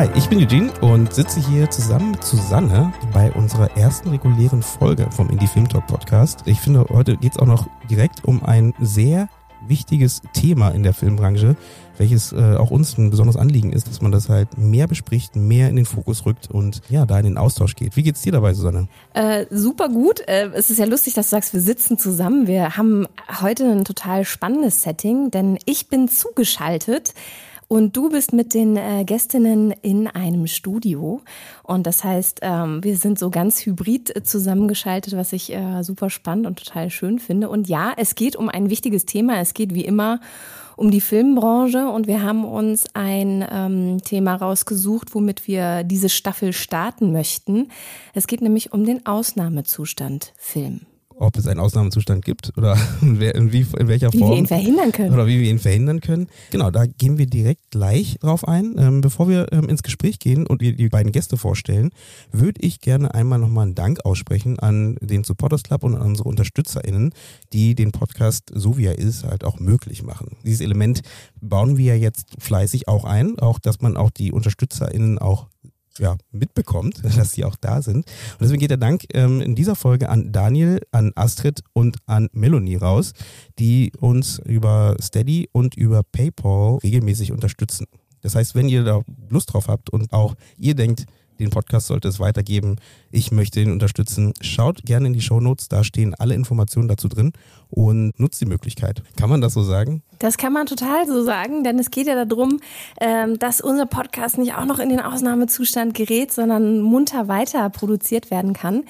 Hi, ich bin Eugene und sitze hier zusammen mit Susanne bei unserer ersten regulären Folge vom Indie Film Talk Podcast. Ich finde, heute geht es auch noch direkt um ein sehr wichtiges Thema in der Filmbranche, welches äh, auch uns ein besonderes Anliegen ist, dass man das halt mehr bespricht, mehr in den Fokus rückt und ja, da in den Austausch geht. Wie geht's dir dabei, Susanne? Äh, super gut. Äh, es ist ja lustig, dass du sagst, wir sitzen zusammen. Wir haben heute ein total spannendes Setting, denn ich bin zugeschaltet und du bist mit den äh, Gästinnen in einem Studio. Und das heißt, ähm, wir sind so ganz hybrid äh, zusammengeschaltet, was ich äh, super spannend und total schön finde. Und ja, es geht um ein wichtiges Thema. Es geht wie immer um die Filmbranche und wir haben uns ein ähm, Thema rausgesucht, womit wir diese Staffel starten möchten. Es geht nämlich um den Ausnahmezustand Film ob es einen Ausnahmezustand gibt oder in, wie, in welcher Form. Wie wir ihn verhindern können. Oder wie wir ihn verhindern können. Genau, da gehen wir direkt gleich drauf ein. Ähm, bevor wir ähm, ins Gespräch gehen und die, die beiden Gäste vorstellen, würde ich gerne einmal nochmal einen Dank aussprechen an den Supporters Club und an unsere UnterstützerInnen, die den Podcast, so wie er ist, halt auch möglich machen. Dieses Element bauen wir ja jetzt fleißig auch ein, auch dass man auch die UnterstützerInnen auch ja, mitbekommt, dass sie auch da sind. Und deswegen geht der Dank ähm, in dieser Folge an Daniel, an Astrid und an Melanie raus, die uns über Steady und über PayPal regelmäßig unterstützen. Das heißt, wenn ihr da Lust drauf habt und auch ihr denkt, den Podcast sollte es weitergeben. Ich möchte ihn unterstützen. Schaut gerne in die Show Notes, da stehen alle Informationen dazu drin und nutzt die Möglichkeit. Kann man das so sagen? Das kann man total so sagen, denn es geht ja darum, ähm, dass unser Podcast nicht auch noch in den Ausnahmezustand gerät, sondern munter weiter produziert werden kann.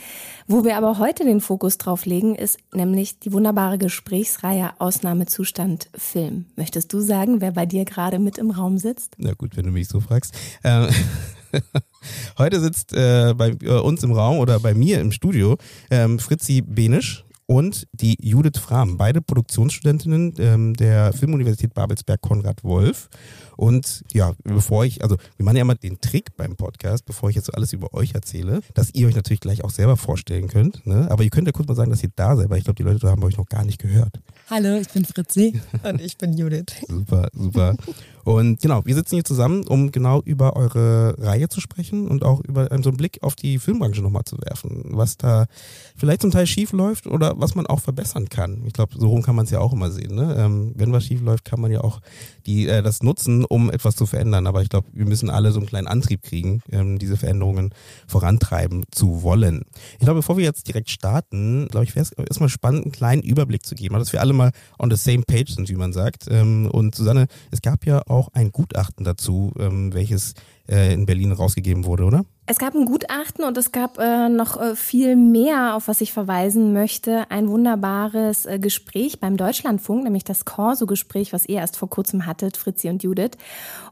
Wo wir aber heute den Fokus drauf legen, ist nämlich die wunderbare Gesprächsreihe Ausnahmezustand Film. Möchtest du sagen, wer bei dir gerade mit im Raum sitzt? Na gut, wenn du mich so fragst. Ähm Heute sitzt äh, bei äh, uns im Raum oder bei mir im Studio ähm, Fritzi Benisch und die Judith Frahm, beide Produktionsstudentinnen ähm, der Filmuniversität Babelsberg Konrad Wolf. Und ja, bevor ich, also wir machen ja immer den Trick beim Podcast, bevor ich jetzt so alles über euch erzähle, dass ihr euch natürlich gleich auch selber vorstellen könnt. Ne? Aber ihr könnt ja kurz mal sagen, dass ihr da seid, weil ich glaube, die Leute haben euch noch gar nicht gehört. Hallo, ich bin Fritzi und ich bin Judith. super, super. Und genau, wir sitzen hier zusammen, um genau über eure Reihe zu sprechen und auch über so einen Blick auf die Filmbranche nochmal zu werfen, was da vielleicht zum Teil schief läuft oder was man auch verbessern kann. Ich glaube, so rum kann man es ja auch immer sehen. Ne? Ähm, wenn was schief läuft, kann man ja auch die, äh, das nutzen, um etwas zu verändern. Aber ich glaube, wir müssen alle so einen kleinen Antrieb kriegen, ähm, diese Veränderungen vorantreiben zu wollen. Ich glaube, bevor wir jetzt direkt starten, glaube ich, wäre es erstmal spannend, einen kleinen Überblick zu geben, dass wir alle mal on the same page sind, wie man sagt. Ähm, und Susanne, es gab ja auch ein Gutachten dazu, ähm, welches äh, in Berlin rausgegeben wurde, oder? Es gab ein Gutachten und es gab äh, noch äh, viel mehr, auf was ich verweisen möchte. Ein wunderbares äh, Gespräch beim Deutschlandfunk, nämlich das Corso-Gespräch, was ihr erst vor kurzem hattet, Fritzi und Judith.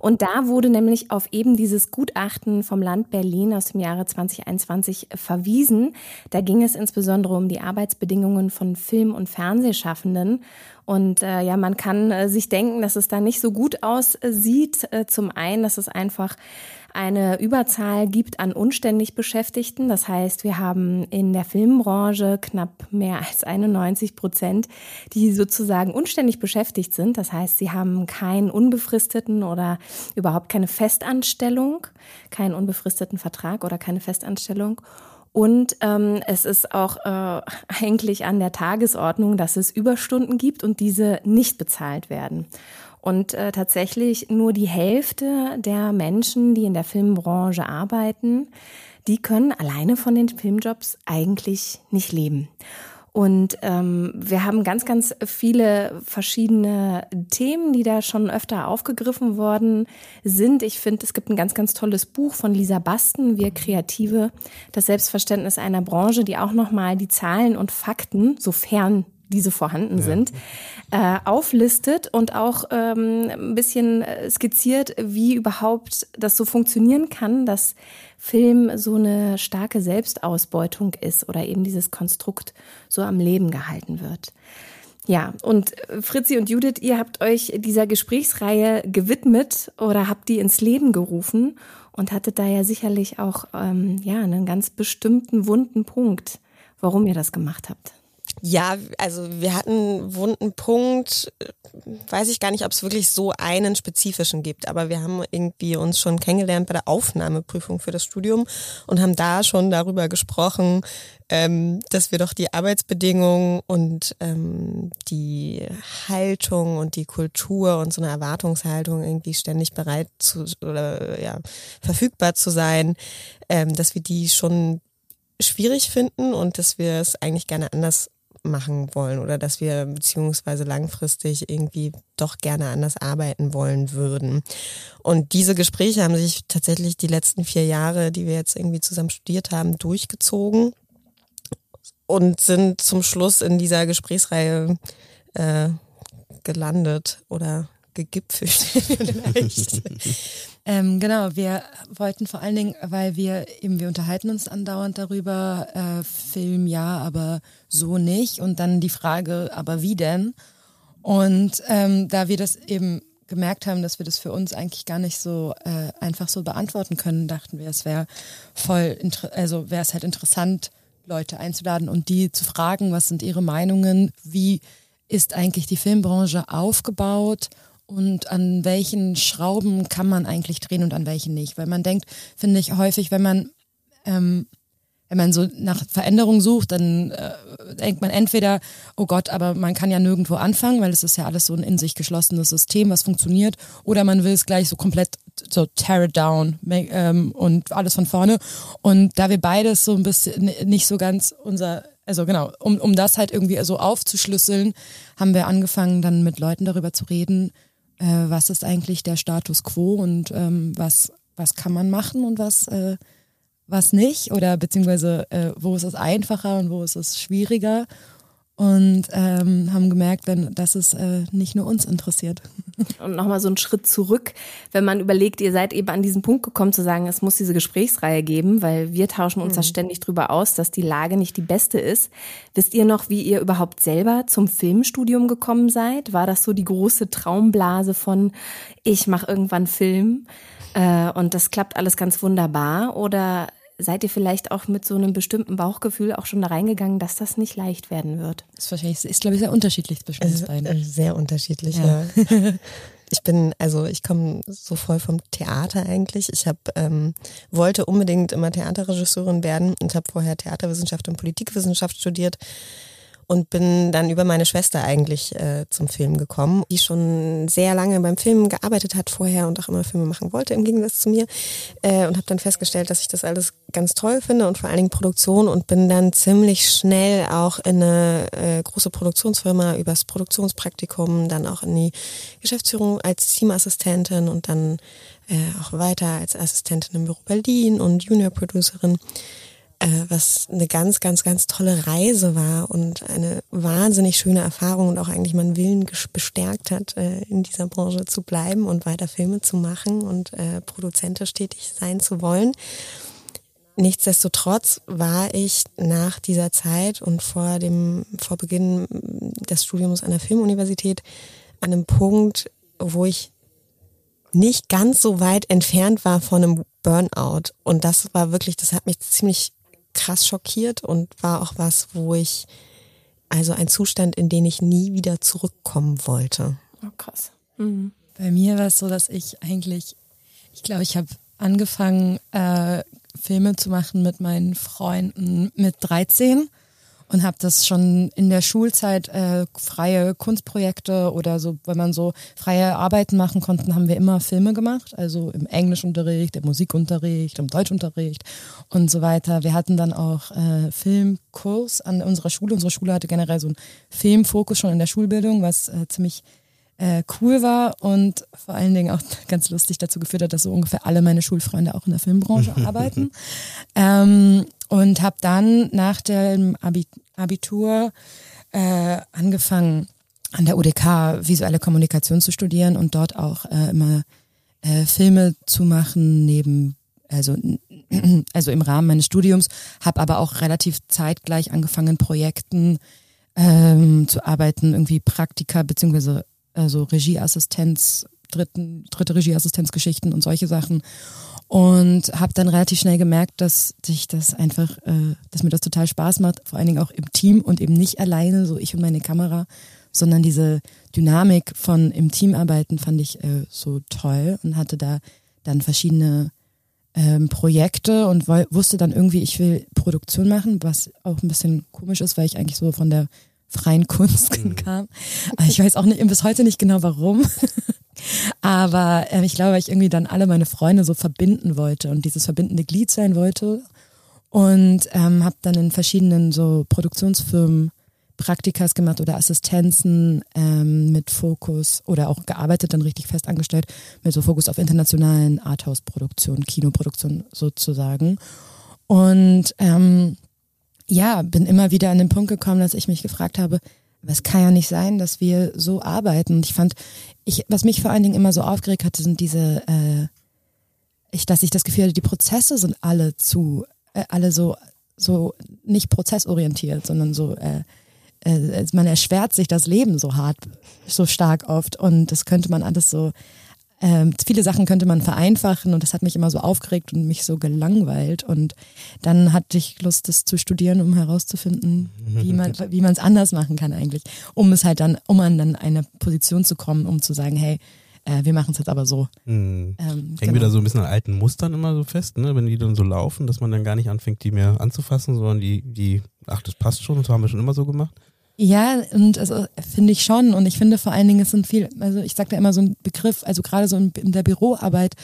Und da wurde nämlich auf eben dieses Gutachten vom Land Berlin aus dem Jahre 2021 verwiesen. Da ging es insbesondere um die Arbeitsbedingungen von Film- und Fernsehschaffenden. Und äh, ja, man kann äh, sich denken, dass es da nicht so gut aussieht. Äh, zum einen, dass es einfach eine Überzahl gibt an unständig Beschäftigten. Das heißt, wir haben in der Filmbranche knapp mehr als 91 Prozent, die sozusagen unständig beschäftigt sind. Das heißt, sie haben keinen unbefristeten oder überhaupt keine Festanstellung, keinen unbefristeten Vertrag oder keine Festanstellung. Und ähm, es ist auch äh, eigentlich an der Tagesordnung, dass es Überstunden gibt und diese nicht bezahlt werden. Und äh, tatsächlich nur die Hälfte der Menschen, die in der Filmbranche arbeiten, die können alleine von den Filmjobs eigentlich nicht leben. Und ähm, wir haben ganz, ganz viele verschiedene Themen, die da schon öfter aufgegriffen worden sind. Ich finde, es gibt ein ganz, ganz tolles Buch von Lisa Basten, Wir Kreative, das Selbstverständnis einer Branche, die auch nochmal die Zahlen und Fakten, sofern diese vorhanden ja. sind, äh, auflistet und auch ähm, ein bisschen äh, skizziert, wie überhaupt das so funktionieren kann, dass Film so eine starke Selbstausbeutung ist oder eben dieses Konstrukt so am Leben gehalten wird. Ja, und äh, Fritzi und Judith, ihr habt euch dieser Gesprächsreihe gewidmet oder habt die ins Leben gerufen und hattet da ja sicherlich auch ähm, ja einen ganz bestimmten wunden Punkt, warum ihr das gemacht habt. Ja, also wir hatten wunden Punkt, weiß ich gar nicht, ob es wirklich so einen spezifischen gibt, aber wir haben irgendwie uns schon kennengelernt bei der Aufnahmeprüfung für das Studium und haben da schon darüber gesprochen, ähm, dass wir doch die Arbeitsbedingungen und ähm, die Haltung und die Kultur und so eine Erwartungshaltung irgendwie ständig bereit zu oder ja verfügbar zu sein, ähm, dass wir die schon schwierig finden und dass wir es eigentlich gerne anders machen wollen oder dass wir beziehungsweise langfristig irgendwie doch gerne anders arbeiten wollen würden. Und diese Gespräche haben sich tatsächlich die letzten vier Jahre, die wir jetzt irgendwie zusammen studiert haben, durchgezogen und sind zum Schluss in dieser Gesprächsreihe äh, gelandet oder gegipfelt vielleicht. Ähm, genau, wir wollten vor allen Dingen, weil wir eben, wir unterhalten uns andauernd darüber, äh, Film ja, aber so nicht. Und dann die Frage, aber wie denn? Und ähm, da wir das eben gemerkt haben, dass wir das für uns eigentlich gar nicht so äh, einfach so beantworten können, dachten wir, es wäre voll, also wäre es halt interessant, Leute einzuladen und die zu fragen, was sind ihre Meinungen, wie ist eigentlich die Filmbranche aufgebaut und an welchen Schrauben kann man eigentlich drehen und an welchen nicht. Weil man denkt, finde ich häufig, wenn man ähm, wenn man so nach Veränderung sucht, dann äh, denkt man entweder, oh Gott, aber man kann ja nirgendwo anfangen, weil es ist ja alles so ein in sich geschlossenes System, was funktioniert, oder man will es gleich so komplett so tear it down ähm, und alles von vorne. Und da wir beides so ein bisschen nicht so ganz unser also genau, um, um das halt irgendwie so aufzuschlüsseln, haben wir angefangen, dann mit Leuten darüber zu reden, äh, was ist eigentlich der Status quo und ähm, was, was kann man machen und was, äh, was nicht? Oder beziehungsweise äh, wo ist es einfacher und wo ist es schwieriger und ähm, haben gemerkt, wenn, dass es äh, nicht nur uns interessiert. Und nochmal so einen Schritt zurück, wenn man überlegt, ihr seid eben an diesen Punkt gekommen zu sagen, es muss diese Gesprächsreihe geben, weil wir tauschen uns mhm. da ständig drüber aus, dass die Lage nicht die beste ist. Wisst ihr noch, wie ihr überhaupt selber zum Filmstudium gekommen seid? War das so die große Traumblase von, ich mache irgendwann Film? Äh, und das klappt alles ganz wunderbar? Oder seid ihr vielleicht auch mit so einem bestimmten Bauchgefühl auch schon da reingegangen, dass das nicht leicht werden wird? Das ist wahrscheinlich, ist glaube ich sehr unterschiedlich zwischen uns beiden. Äh, sehr unterschiedlich, ja. ja. Ich bin, also ich komme so voll vom Theater eigentlich. Ich habe ähm, wollte unbedingt immer Theaterregisseurin werden und habe vorher Theaterwissenschaft und Politikwissenschaft studiert und bin dann über meine Schwester eigentlich äh, zum Film gekommen, die schon sehr lange beim Film gearbeitet hat vorher und auch immer Filme machen wollte im Gegensatz zu mir äh, und habe dann festgestellt, dass ich das alles ganz toll finde und vor allen Dingen Produktion und bin dann ziemlich schnell auch in eine äh, große Produktionsfirma übers Produktionspraktikum, dann auch in die Geschäftsführung als Teamassistentin und dann äh, auch weiter als Assistentin im Büro Berlin und Junior Producerin äh, was eine ganz, ganz, ganz tolle Reise war und eine wahnsinnig schöne Erfahrung und auch eigentlich meinen Willen bestärkt hat, äh, in dieser Branche zu bleiben und weiter Filme zu machen und äh, produzentisch tätig sein zu wollen. Nichtsdestotrotz war ich nach dieser Zeit und vor dem, vor Beginn des Studiums an der Filmuniversität an einem Punkt, wo ich nicht ganz so weit entfernt war von einem Burnout. Und das war wirklich, das hat mich ziemlich krass schockiert und war auch was, wo ich, also ein Zustand, in den ich nie wieder zurückkommen wollte. Oh, krass. Mhm. Bei mir war es so, dass ich eigentlich, ich glaube, ich habe angefangen, äh, Filme zu machen mit meinen Freunden mit 13 und habe das schon in der Schulzeit äh, freie Kunstprojekte oder so, wenn man so freie Arbeiten machen konnten, haben wir immer Filme gemacht, also im Englischunterricht, im Musikunterricht, im Deutschunterricht und so weiter. Wir hatten dann auch äh, Filmkurs an unserer Schule. Unsere Schule hatte generell so einen Filmfokus schon in der Schulbildung, was äh, ziemlich äh, cool war und vor allen Dingen auch ganz lustig dazu geführt hat, dass so ungefähr alle meine Schulfreunde auch in der Filmbranche arbeiten. Ähm, und habe dann nach dem Abitur äh, angefangen, an der UDK visuelle Kommunikation zu studieren und dort auch äh, immer äh, Filme zu machen neben also also im Rahmen meines Studiums, habe aber auch relativ zeitgleich angefangen Projekten ähm, zu arbeiten, irgendwie Praktika beziehungsweise also Regieassistenz, dritten, dritte Regieassistenzgeschichten und solche Sachen und habe dann relativ schnell gemerkt, dass sich das einfach, äh, dass mir das total Spaß macht, vor allen Dingen auch im Team und eben nicht alleine, so ich und meine Kamera, sondern diese Dynamik von im Team arbeiten fand ich äh, so toll und hatte da dann verschiedene ähm, Projekte und wusste dann irgendwie, ich will Produktion machen, was auch ein bisschen komisch ist, weil ich eigentlich so von der freien Kunst mhm. kam. Aber ich weiß auch nicht, bis heute nicht genau warum. Aber äh, ich glaube, weil ich irgendwie dann alle meine Freunde so verbinden wollte und dieses verbindende Glied sein wollte. Und ähm, habe dann in verschiedenen so Produktionsfirmen Praktikas gemacht oder Assistenzen ähm, mit Fokus oder auch gearbeitet, dann richtig fest angestellt, mit so Fokus auf internationalen Arthouse-Produktionen, Kinoproduktionen sozusagen. Und ähm, ja, bin immer wieder an den Punkt gekommen, dass ich mich gefragt habe, es kann ja nicht sein, dass wir so arbeiten. Und ich fand, ich, was mich vor allen Dingen immer so aufgeregt hatte, sind diese, äh, ich, dass ich das Gefühl hatte, die Prozesse sind alle zu, äh, alle so, so nicht prozessorientiert, sondern so äh, äh, man erschwert sich das Leben so hart, so stark oft und das könnte man alles so, ähm, viele Sachen könnte man vereinfachen und das hat mich immer so aufgeregt und mich so gelangweilt und dann hatte ich Lust, das zu studieren, um herauszufinden, wie man wie man es anders machen kann eigentlich, um es halt dann, um an dann eine Position zu kommen, um zu sagen, hey, äh, wir machen es jetzt aber so. Hm. Ähm, Hängen genau. wir da so ein bisschen an alten Mustern immer so fest, ne? wenn die dann so laufen, dass man dann gar nicht anfängt, die mehr anzufassen, sondern die, die, ach, das passt schon, das haben wir schon immer so gemacht? Ja, und also finde ich schon. Und ich finde vor allen Dingen, es sind viel, also ich sage da immer so ein Begriff, also gerade so in, in, der Büroarbeit,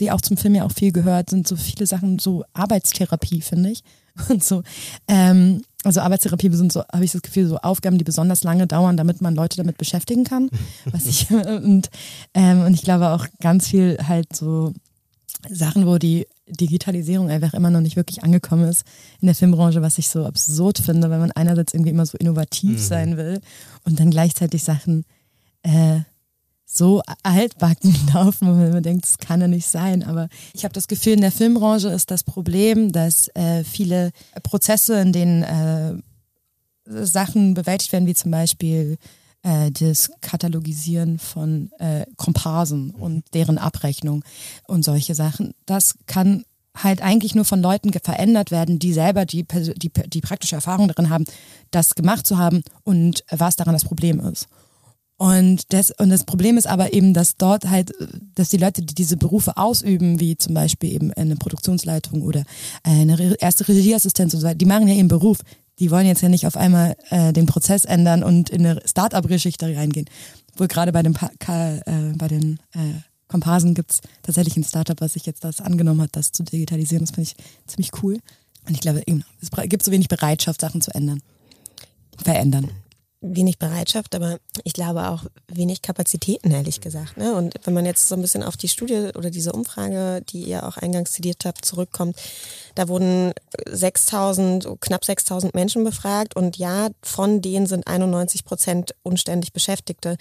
die auch zum Film ja auch viel gehört, sind so viele Sachen, so Arbeitstherapie, finde ich. Und so, ähm, also Arbeitstherapie sind so, habe ich das Gefühl, so Aufgaben, die besonders lange dauern, damit man Leute damit beschäftigen kann. Was ich, und, ähm, und ich glaube auch ganz viel halt so Sachen, wo die Digitalisierung einfach immer noch nicht wirklich angekommen ist in der Filmbranche, was ich so absurd finde, weil man einerseits irgendwie immer so innovativ mhm. sein will und dann gleichzeitig Sachen äh, so altbacken laufen, wo man denkt, das kann ja nicht sein. Aber ich habe das Gefühl, in der Filmbranche ist das Problem, dass äh, viele Prozesse, in denen äh, Sachen bewältigt werden, wie zum Beispiel äh, das Katalogisieren von äh, Komparsen und deren Abrechnung und solche Sachen. Das kann halt eigentlich nur von Leuten verändert werden, die selber die, die, die praktische Erfahrung darin haben, das gemacht zu haben und was daran das Problem ist. Und das, und das Problem ist aber eben, dass dort halt, dass die Leute, die diese Berufe ausüben, wie zum Beispiel eben eine Produktionsleitung oder eine erste Regieassistenz und so weiter, die machen ja ihren Beruf die wollen jetzt ja nicht auf einmal äh, den Prozess ändern und in eine Start-up-Geschichte reingehen. Wohl gerade bei, dem äh, bei den äh, Komparsen gibt's tatsächlich ein Startup, was sich jetzt das angenommen hat, das zu digitalisieren. Das finde ich ziemlich cool. Und ich glaube, es gibt so wenig Bereitschaft, Sachen zu ändern. Verändern wenig Bereitschaft, aber ich glaube auch wenig Kapazitäten, ehrlich gesagt. Ne? Und wenn man jetzt so ein bisschen auf die Studie oder diese Umfrage, die ihr auch eingangs zitiert habt, zurückkommt, da wurden 6000, knapp 6000 Menschen befragt und ja, von denen sind 91 Prozent unständig Beschäftigte.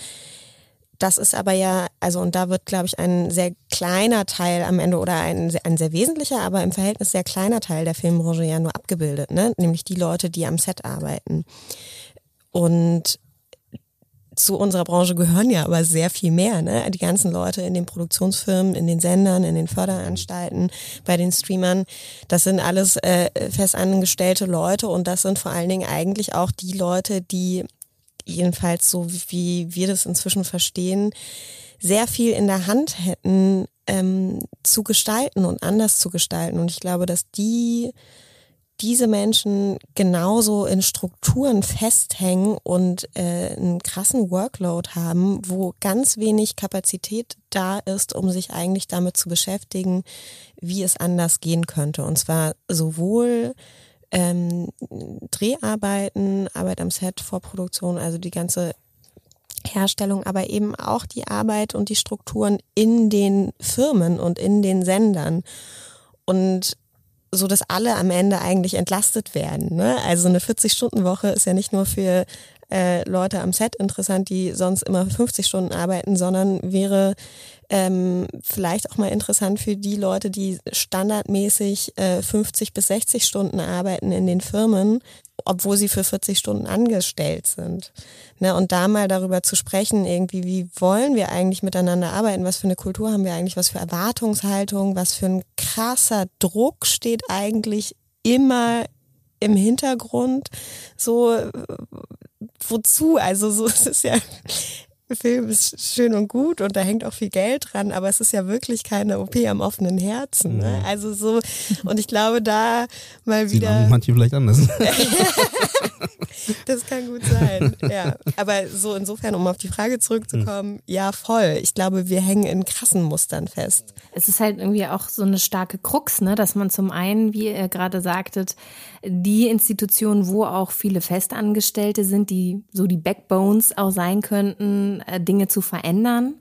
Das ist aber ja, also und da wird, glaube ich, ein sehr kleiner Teil am Ende oder ein, ein sehr wesentlicher, aber im Verhältnis sehr kleiner Teil der Filmbranche ja nur abgebildet, ne? nämlich die Leute, die am Set arbeiten. Und zu unserer Branche gehören ja aber sehr viel mehr. Ne? Die ganzen Leute in den Produktionsfirmen, in den Sendern, in den Förderanstalten, bei den Streamern, das sind alles äh, festangestellte Leute und das sind vor allen Dingen eigentlich auch die Leute, die jedenfalls so wie wir das inzwischen verstehen, sehr viel in der Hand hätten, ähm, zu gestalten und anders zu gestalten. Und ich glaube, dass die diese Menschen genauso in Strukturen festhängen und äh, einen krassen Workload haben, wo ganz wenig Kapazität da ist, um sich eigentlich damit zu beschäftigen, wie es anders gehen könnte. Und zwar sowohl ähm, Dreharbeiten, Arbeit am Set, Vorproduktion, also die ganze Herstellung, aber eben auch die Arbeit und die Strukturen in den Firmen und in den Sendern. Und so dass alle am Ende eigentlich entlastet werden. Ne? Also eine 40-Stunden-Woche ist ja nicht nur für äh, Leute am Set interessant, die sonst immer 50 Stunden arbeiten, sondern wäre ähm, vielleicht auch mal interessant für die Leute, die standardmäßig äh, 50 bis 60 Stunden arbeiten in den Firmen, obwohl sie für 40 Stunden angestellt sind. Ne, und da mal darüber zu sprechen, irgendwie, wie wollen wir eigentlich miteinander arbeiten, was für eine Kultur haben wir eigentlich, was für Erwartungshaltung, was für ein krasser Druck steht eigentlich immer im Hintergrund, so wozu? Also so es ist ja Film ist schön und gut und da hängt auch viel Geld dran, aber es ist ja wirklich keine OP am offenen Herzen. Ne? Also so, und ich glaube, da mal wieder. Sieht manche vielleicht anders. das kann gut sein, ja. Aber so insofern, um auf die Frage zurückzukommen, ja, voll. Ich glaube, wir hängen in krassen Mustern fest. Es ist halt irgendwie auch so eine starke Krux, ne, dass man zum einen, wie ihr gerade sagtet, die Institutionen, wo auch viele Festangestellte sind, die so die Backbones auch sein könnten, äh, Dinge zu verändern.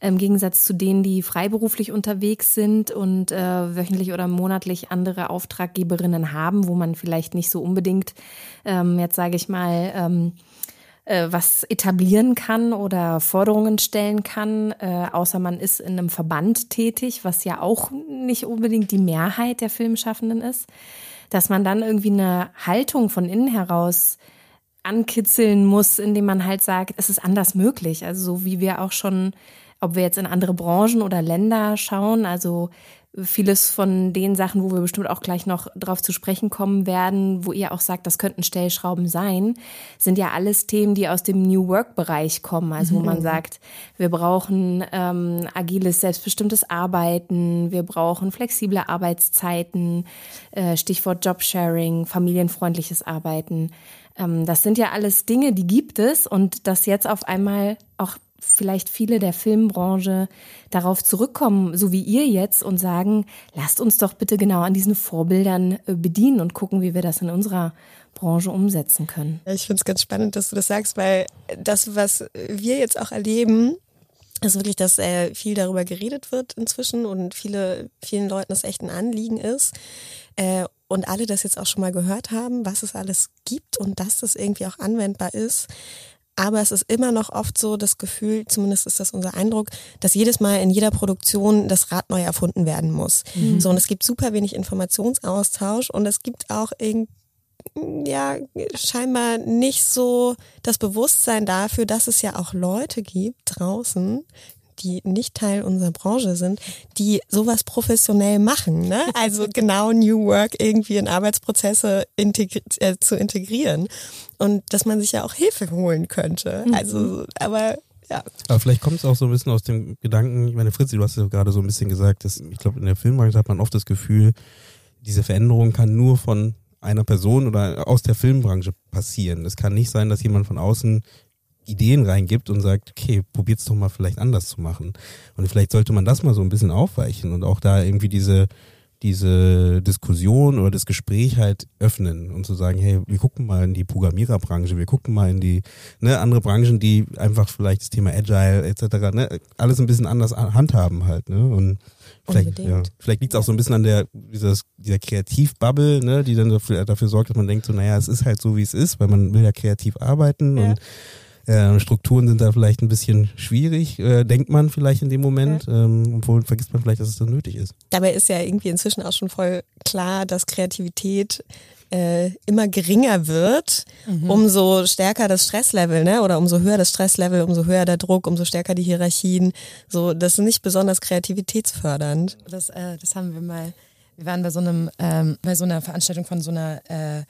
Im Gegensatz zu denen, die freiberuflich unterwegs sind und äh, wöchentlich oder monatlich andere Auftraggeberinnen haben, wo man vielleicht nicht so unbedingt, ähm, jetzt sage ich mal, ähm, äh, was etablieren kann oder Forderungen stellen kann, äh, außer man ist in einem Verband tätig, was ja auch nicht unbedingt die Mehrheit der Filmschaffenden ist dass man dann irgendwie eine Haltung von innen heraus ankitzeln muss, indem man halt sagt, es ist anders möglich. Also so wie wir auch schon, ob wir jetzt in andere Branchen oder Länder schauen, also vieles von den Sachen, wo wir bestimmt auch gleich noch drauf zu sprechen kommen werden, wo ihr auch sagt, das könnten Stellschrauben sein, sind ja alles Themen, die aus dem New Work-Bereich kommen. Also wo man mhm. sagt, wir brauchen ähm, agiles, selbstbestimmtes Arbeiten, wir brauchen flexible Arbeitszeiten, äh, Stichwort Jobsharing, familienfreundliches Arbeiten. Ähm, das sind ja alles Dinge, die gibt es und das jetzt auf einmal auch vielleicht viele der Filmbranche darauf zurückkommen, so wie ihr jetzt, und sagen, lasst uns doch bitte genau an diesen Vorbildern äh, bedienen und gucken, wie wir das in unserer Branche umsetzen können. Ich finde es ganz spannend, dass du das sagst, weil das, was wir jetzt auch erleben, ist wirklich, dass äh, viel darüber geredet wird inzwischen und viele, vielen Leuten das echt ein Anliegen ist. Äh, und alle das jetzt auch schon mal gehört haben, was es alles gibt und dass das irgendwie auch anwendbar ist. Aber es ist immer noch oft so das Gefühl, zumindest ist das unser Eindruck, dass jedes Mal in jeder Produktion das Rad neu erfunden werden muss. Mhm. So, und es gibt super wenig Informationsaustausch und es gibt auch irgendwie ja, scheinbar nicht so das Bewusstsein dafür, dass es ja auch Leute gibt draußen, die nicht Teil unserer Branche sind, die sowas professionell machen. Ne? Also genau New Work irgendwie in Arbeitsprozesse integri äh, zu integrieren und dass man sich ja auch Hilfe holen könnte. Mhm. Also, aber ja. Aber vielleicht kommt es auch so ein bisschen aus dem Gedanken, ich meine, Fritzi, du hast ja gerade so ein bisschen gesagt, dass ich glaube, in der Filmbranche hat man oft das Gefühl, diese Veränderung kann nur von einer Person oder aus der Filmbranche passieren. Es kann nicht sein, dass jemand von außen Ideen reingibt und sagt, okay, probiert's doch mal vielleicht anders zu machen. Und vielleicht sollte man das mal so ein bisschen aufweichen und auch da irgendwie diese, diese Diskussion oder das Gespräch halt öffnen und zu sagen, hey, wir gucken mal in die Programmiererbranche, wir gucken mal in die ne, andere Branchen, die einfach vielleicht das Thema Agile etc. Ne, alles ein bisschen anders handhaben halt. Ne? Und vielleicht, ja, vielleicht liegt es auch so ein bisschen an der dieses, dieser Kreativbubble, ne, die dann dafür, dafür sorgt, dass man denkt, so, naja, es ist halt so, wie es ist, weil man will ja kreativ arbeiten ja. und äh, Strukturen sind da vielleicht ein bisschen schwierig, äh, denkt man vielleicht in dem Moment, ja. ähm, obwohl vergisst man vielleicht, dass es dann nötig ist. Dabei ist ja irgendwie inzwischen auch schon voll klar, dass Kreativität äh, immer geringer wird, mhm. umso stärker das Stresslevel, ne? Oder umso höher das Stresslevel, umso höher der Druck, umso stärker die Hierarchien. So, das ist nicht besonders kreativitätsfördernd. Das, äh, das haben wir mal. Wir waren bei so einem, ähm, bei so einer Veranstaltung von so einer äh,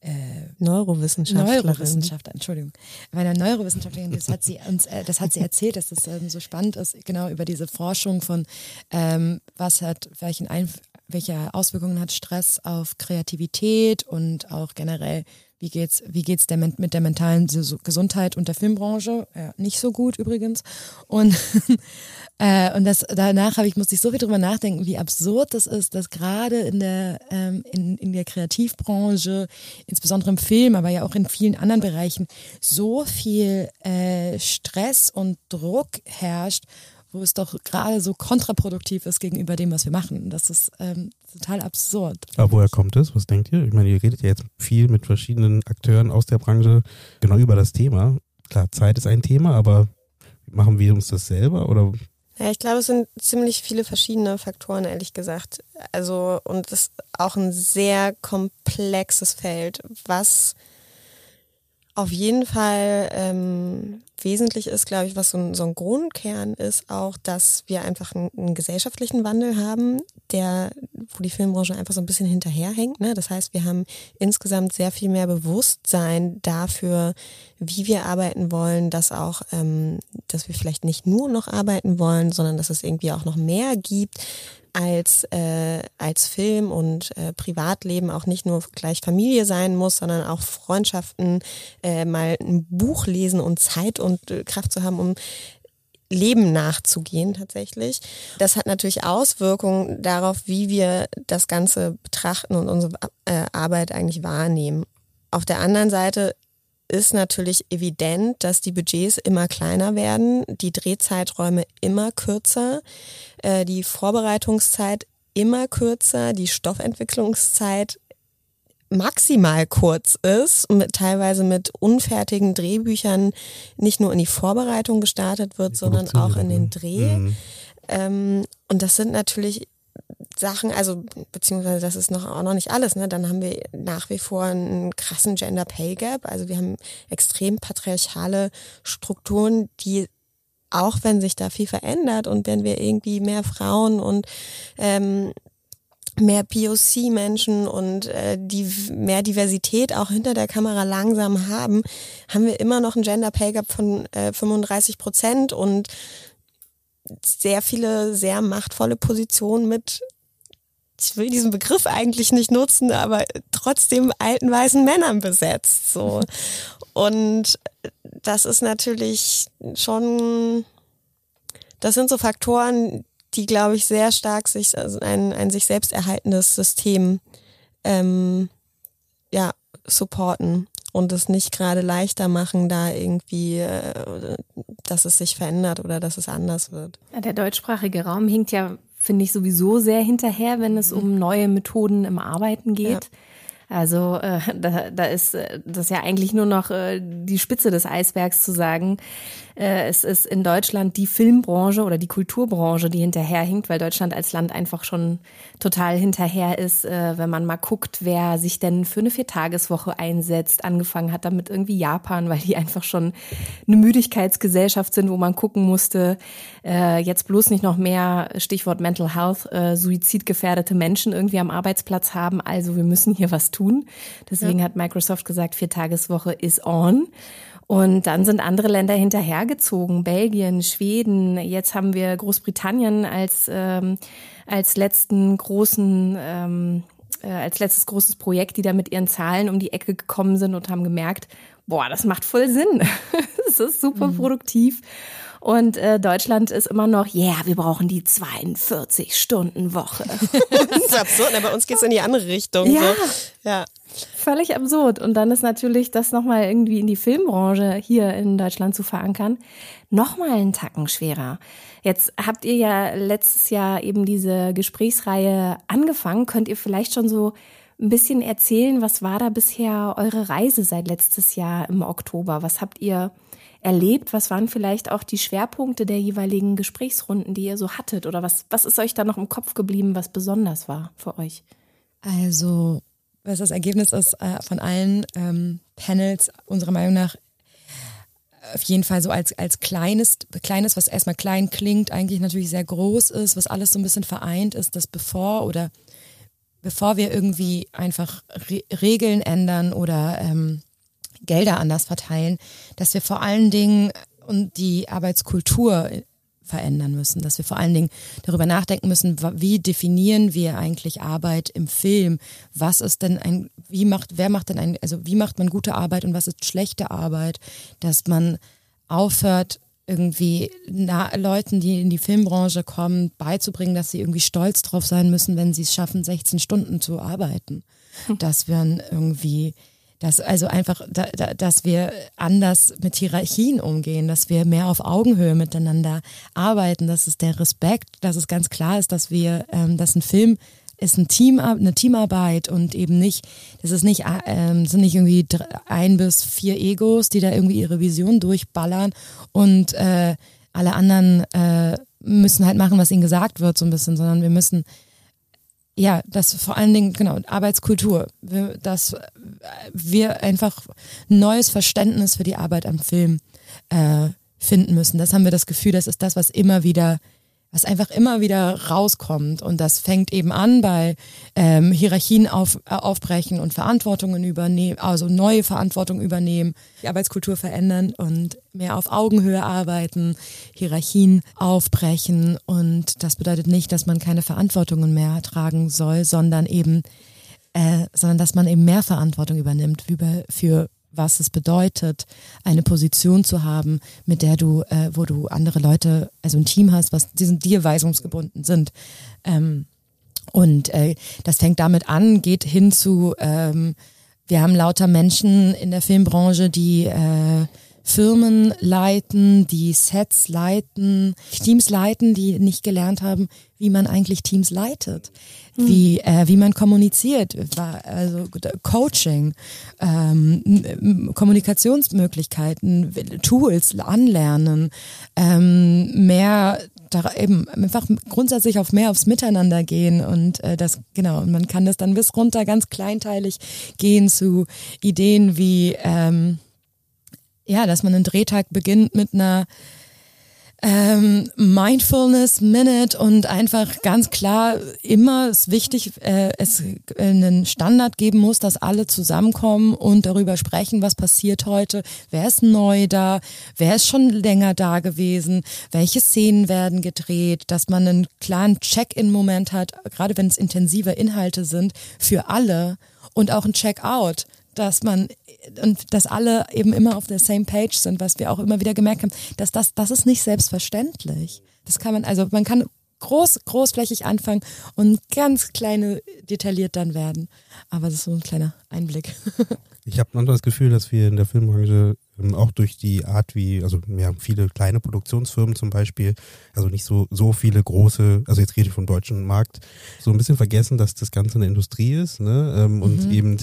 äh, Neurowissenschaftlerin. Neurowissenschaftler, Entschuldigung. Bei einer Neurowissenschaftlerin, das hat sie uns, äh, das hat sie erzählt, dass das ähm, so spannend ist, genau über diese Forschung von ähm, was hat, welchen Einf welche Auswirkungen hat Stress auf Kreativität und auch generell, wie geht's, wie geht's der, mit der mentalen Gesundheit und der Filmbranche? Ja, nicht so gut übrigens. Und Äh, und das danach habe ich musste ich so viel drüber nachdenken, wie absurd das ist, dass gerade in der ähm, in, in der Kreativbranche, insbesondere im Film, aber ja auch in vielen anderen Bereichen, so viel äh, Stress und Druck herrscht wo es doch gerade so kontraproduktiv ist gegenüber dem, was wir machen. Das ist ähm, total absurd. Aber woher kommt es? Was denkt ihr? Ich meine, ihr redet ja jetzt viel mit verschiedenen Akteuren aus der Branche genau über das Thema. Klar, Zeit ist ein Thema, aber machen wir uns das selber oder ja, ich glaube, es sind ziemlich viele verschiedene Faktoren, ehrlich gesagt. Also, und es ist auch ein sehr komplexes Feld, was auf jeden Fall ähm, wesentlich ist, glaube ich, was so ein, so ein Grundkern ist, auch, dass wir einfach einen, einen, gesellschaftlichen Wandel haben, der, wo die Filmbranche einfach so ein bisschen hinterherhängt. Ne? Das heißt, wir haben insgesamt sehr viel mehr Bewusstsein dafür, wie wir arbeiten wollen, dass auch, ähm, dass wir vielleicht nicht nur noch arbeiten wollen, sondern dass es irgendwie auch noch mehr gibt, als, äh, als Film und äh, Privatleben auch nicht nur gleich Familie sein muss, sondern auch Freundschaften, äh, mal ein Buch lesen und Zeit und äh, Kraft zu haben, um Leben nachzugehen tatsächlich. Das hat natürlich Auswirkungen darauf, wie wir das Ganze betrachten und unsere äh, Arbeit eigentlich wahrnehmen. Auf der anderen Seite ist natürlich evident, dass die Budgets immer kleiner werden, die Drehzeiträume immer kürzer, äh, die Vorbereitungszeit immer kürzer, die Stoffentwicklungszeit maximal kurz ist, mit, teilweise mit unfertigen Drehbüchern nicht nur in die Vorbereitung gestartet wird, sondern auch in den Dreh. Mhm. Ähm, und das sind natürlich Sachen, also beziehungsweise das ist noch auch noch nicht alles, ne? Dann haben wir nach wie vor einen krassen Gender Pay Gap. Also wir haben extrem patriarchale Strukturen, die auch wenn sich da viel verändert und wenn wir irgendwie mehr Frauen und ähm, mehr POC-Menschen und äh, die mehr Diversität auch hinter der Kamera langsam haben, haben wir immer noch einen Gender Pay Gap von äh, 35 Prozent und sehr viele sehr machtvolle Positionen mit ich will diesen Begriff eigentlich nicht nutzen, aber trotzdem alten weißen Männern besetzt. So. Und das ist natürlich schon, das sind so Faktoren, die, glaube ich, sehr stark sich, also ein, ein sich selbst erhaltendes System ähm, ja, supporten und es nicht gerade leichter machen, da irgendwie, äh, dass es sich verändert oder dass es anders wird. Der deutschsprachige Raum hinkt ja finde ich sowieso sehr hinterher, wenn es um neue Methoden im Arbeiten geht. Ja. Also äh, da, da ist äh, das ja eigentlich nur noch äh, die Spitze des Eisbergs zu sagen. Äh, es ist in Deutschland die Filmbranche oder die Kulturbranche, die hinterherhinkt, weil Deutschland als Land einfach schon total hinterher ist, äh, wenn man mal guckt, wer sich denn für eine Viertageswoche einsetzt. Angefangen hat damit irgendwie Japan, weil die einfach schon eine Müdigkeitsgesellschaft sind, wo man gucken musste, äh, jetzt bloß nicht noch mehr, Stichwort Mental Health, äh, suizidgefährdete Menschen irgendwie am Arbeitsplatz haben. Also wir müssen hier was tun. Deswegen ja. hat Microsoft gesagt, Viertageswoche is on. Und dann sind andere Länder hinterhergezogen, Belgien, Schweden. Jetzt haben wir Großbritannien als ähm, als letzten großen ähm, äh, als letztes großes Projekt, die da mit ihren Zahlen um die Ecke gekommen sind und haben gemerkt, boah, das macht voll Sinn. das ist super mhm. produktiv. Und äh, Deutschland ist immer noch, ja, yeah, wir brauchen die 42-Stunden-Woche. das ist absurd, aber ne? bei uns geht's in die andere Richtung. Ja. So. ja. Völlig absurd. Und dann ist natürlich das nochmal irgendwie in die Filmbranche hier in Deutschland zu verankern, nochmal einen Tacken schwerer. Jetzt habt ihr ja letztes Jahr eben diese Gesprächsreihe angefangen. Könnt ihr vielleicht schon so ein bisschen erzählen, was war da bisher eure Reise seit letztes Jahr im Oktober? Was habt ihr erlebt? Was waren vielleicht auch die Schwerpunkte der jeweiligen Gesprächsrunden, die ihr so hattet? Oder was, was ist euch da noch im Kopf geblieben, was besonders war für euch? Also, was das Ergebnis ist äh, von allen ähm, Panels unserer Meinung nach auf jeden Fall so als, als kleines, kleines, was erstmal klein klingt, eigentlich natürlich sehr groß ist, was alles so ein bisschen vereint ist, dass bevor oder bevor wir irgendwie einfach Re Regeln ändern oder ähm, Gelder anders verteilen, dass wir vor allen Dingen und die Arbeitskultur verändern müssen, dass wir vor allen Dingen darüber nachdenken müssen, wie definieren wir eigentlich Arbeit im Film? Was ist denn ein, wie macht, wer macht denn ein, also wie macht man gute Arbeit und was ist schlechte Arbeit? Dass man aufhört, irgendwie na, Leuten, die in die Filmbranche kommen, beizubringen, dass sie irgendwie stolz drauf sein müssen, wenn sie es schaffen, 16 Stunden zu arbeiten. Dass wir irgendwie dass also einfach, da, da, dass wir anders mit Hierarchien umgehen, dass wir mehr auf Augenhöhe miteinander arbeiten, dass es der Respekt, dass es ganz klar ist, dass wir, ähm, dass ein Film ist ein Team, eine Teamarbeit und eben nicht, das ist nicht, ähm, sind nicht irgendwie ein bis vier Egos, die da irgendwie ihre Vision durchballern und äh, alle anderen äh, müssen halt machen, was ihnen gesagt wird, so ein bisschen, sondern wir müssen ja, das vor allen Dingen, genau, Arbeitskultur, dass wir einfach neues Verständnis für die Arbeit am Film äh, finden müssen. Das haben wir das Gefühl, das ist das, was immer wieder was einfach immer wieder rauskommt. Und das fängt eben an bei ähm, Hierarchien auf, äh, aufbrechen und Verantwortungen übernehmen, also neue Verantwortung übernehmen, die Arbeitskultur verändern und mehr auf Augenhöhe arbeiten, Hierarchien aufbrechen. Und das bedeutet nicht, dass man keine Verantwortungen mehr tragen soll, sondern eben, äh, sondern dass man eben mehr Verantwortung übernimmt für, für was es bedeutet, eine Position zu haben, mit der du, äh, wo du andere Leute, also ein Team hast, was diesen dir weisungsgebunden sind. Ähm, und äh, das fängt damit an, geht hin zu, ähm, wir haben lauter Menschen in der Filmbranche, die äh, Firmen leiten, die Sets leiten, Teams leiten, die nicht gelernt haben, wie man eigentlich Teams leitet. Wie, äh, wie man kommuniziert, also Coaching, ähm, Kommunikationsmöglichkeiten, Tools, Anlernen, ähm, mehr da eben einfach grundsätzlich auf mehr aufs Miteinander gehen und äh, das genau und man kann das dann bis runter ganz kleinteilig gehen zu Ideen wie ähm, ja, dass man einen Drehtag beginnt mit einer ähm, Mindfulness Minute und einfach ganz klar immer ist wichtig, äh, es einen Standard geben muss, dass alle zusammenkommen und darüber sprechen, was passiert heute, wer ist neu da, wer ist schon länger da gewesen, welche Szenen werden gedreht, dass man einen klaren Check-in-Moment hat, gerade wenn es intensive Inhalte sind, für alle und auch ein Check-out dass man und dass alle eben immer auf der same page sind, was wir auch immer wieder gemerkt haben, dass das, das ist nicht selbstverständlich. Das kann man, also man kann groß, großflächig anfangen und ganz kleine detailliert dann werden. Aber das ist so ein kleiner Einblick. Ich habe manchmal das Gefühl, dass wir in der Filmbranche auch durch die Art, wie, also wir haben viele kleine Produktionsfirmen zum Beispiel, also nicht so, so viele große, also jetzt rede ich vom deutschen Markt, so ein bisschen vergessen, dass das Ganze eine Industrie ist, ne? Ähm, und mhm. eben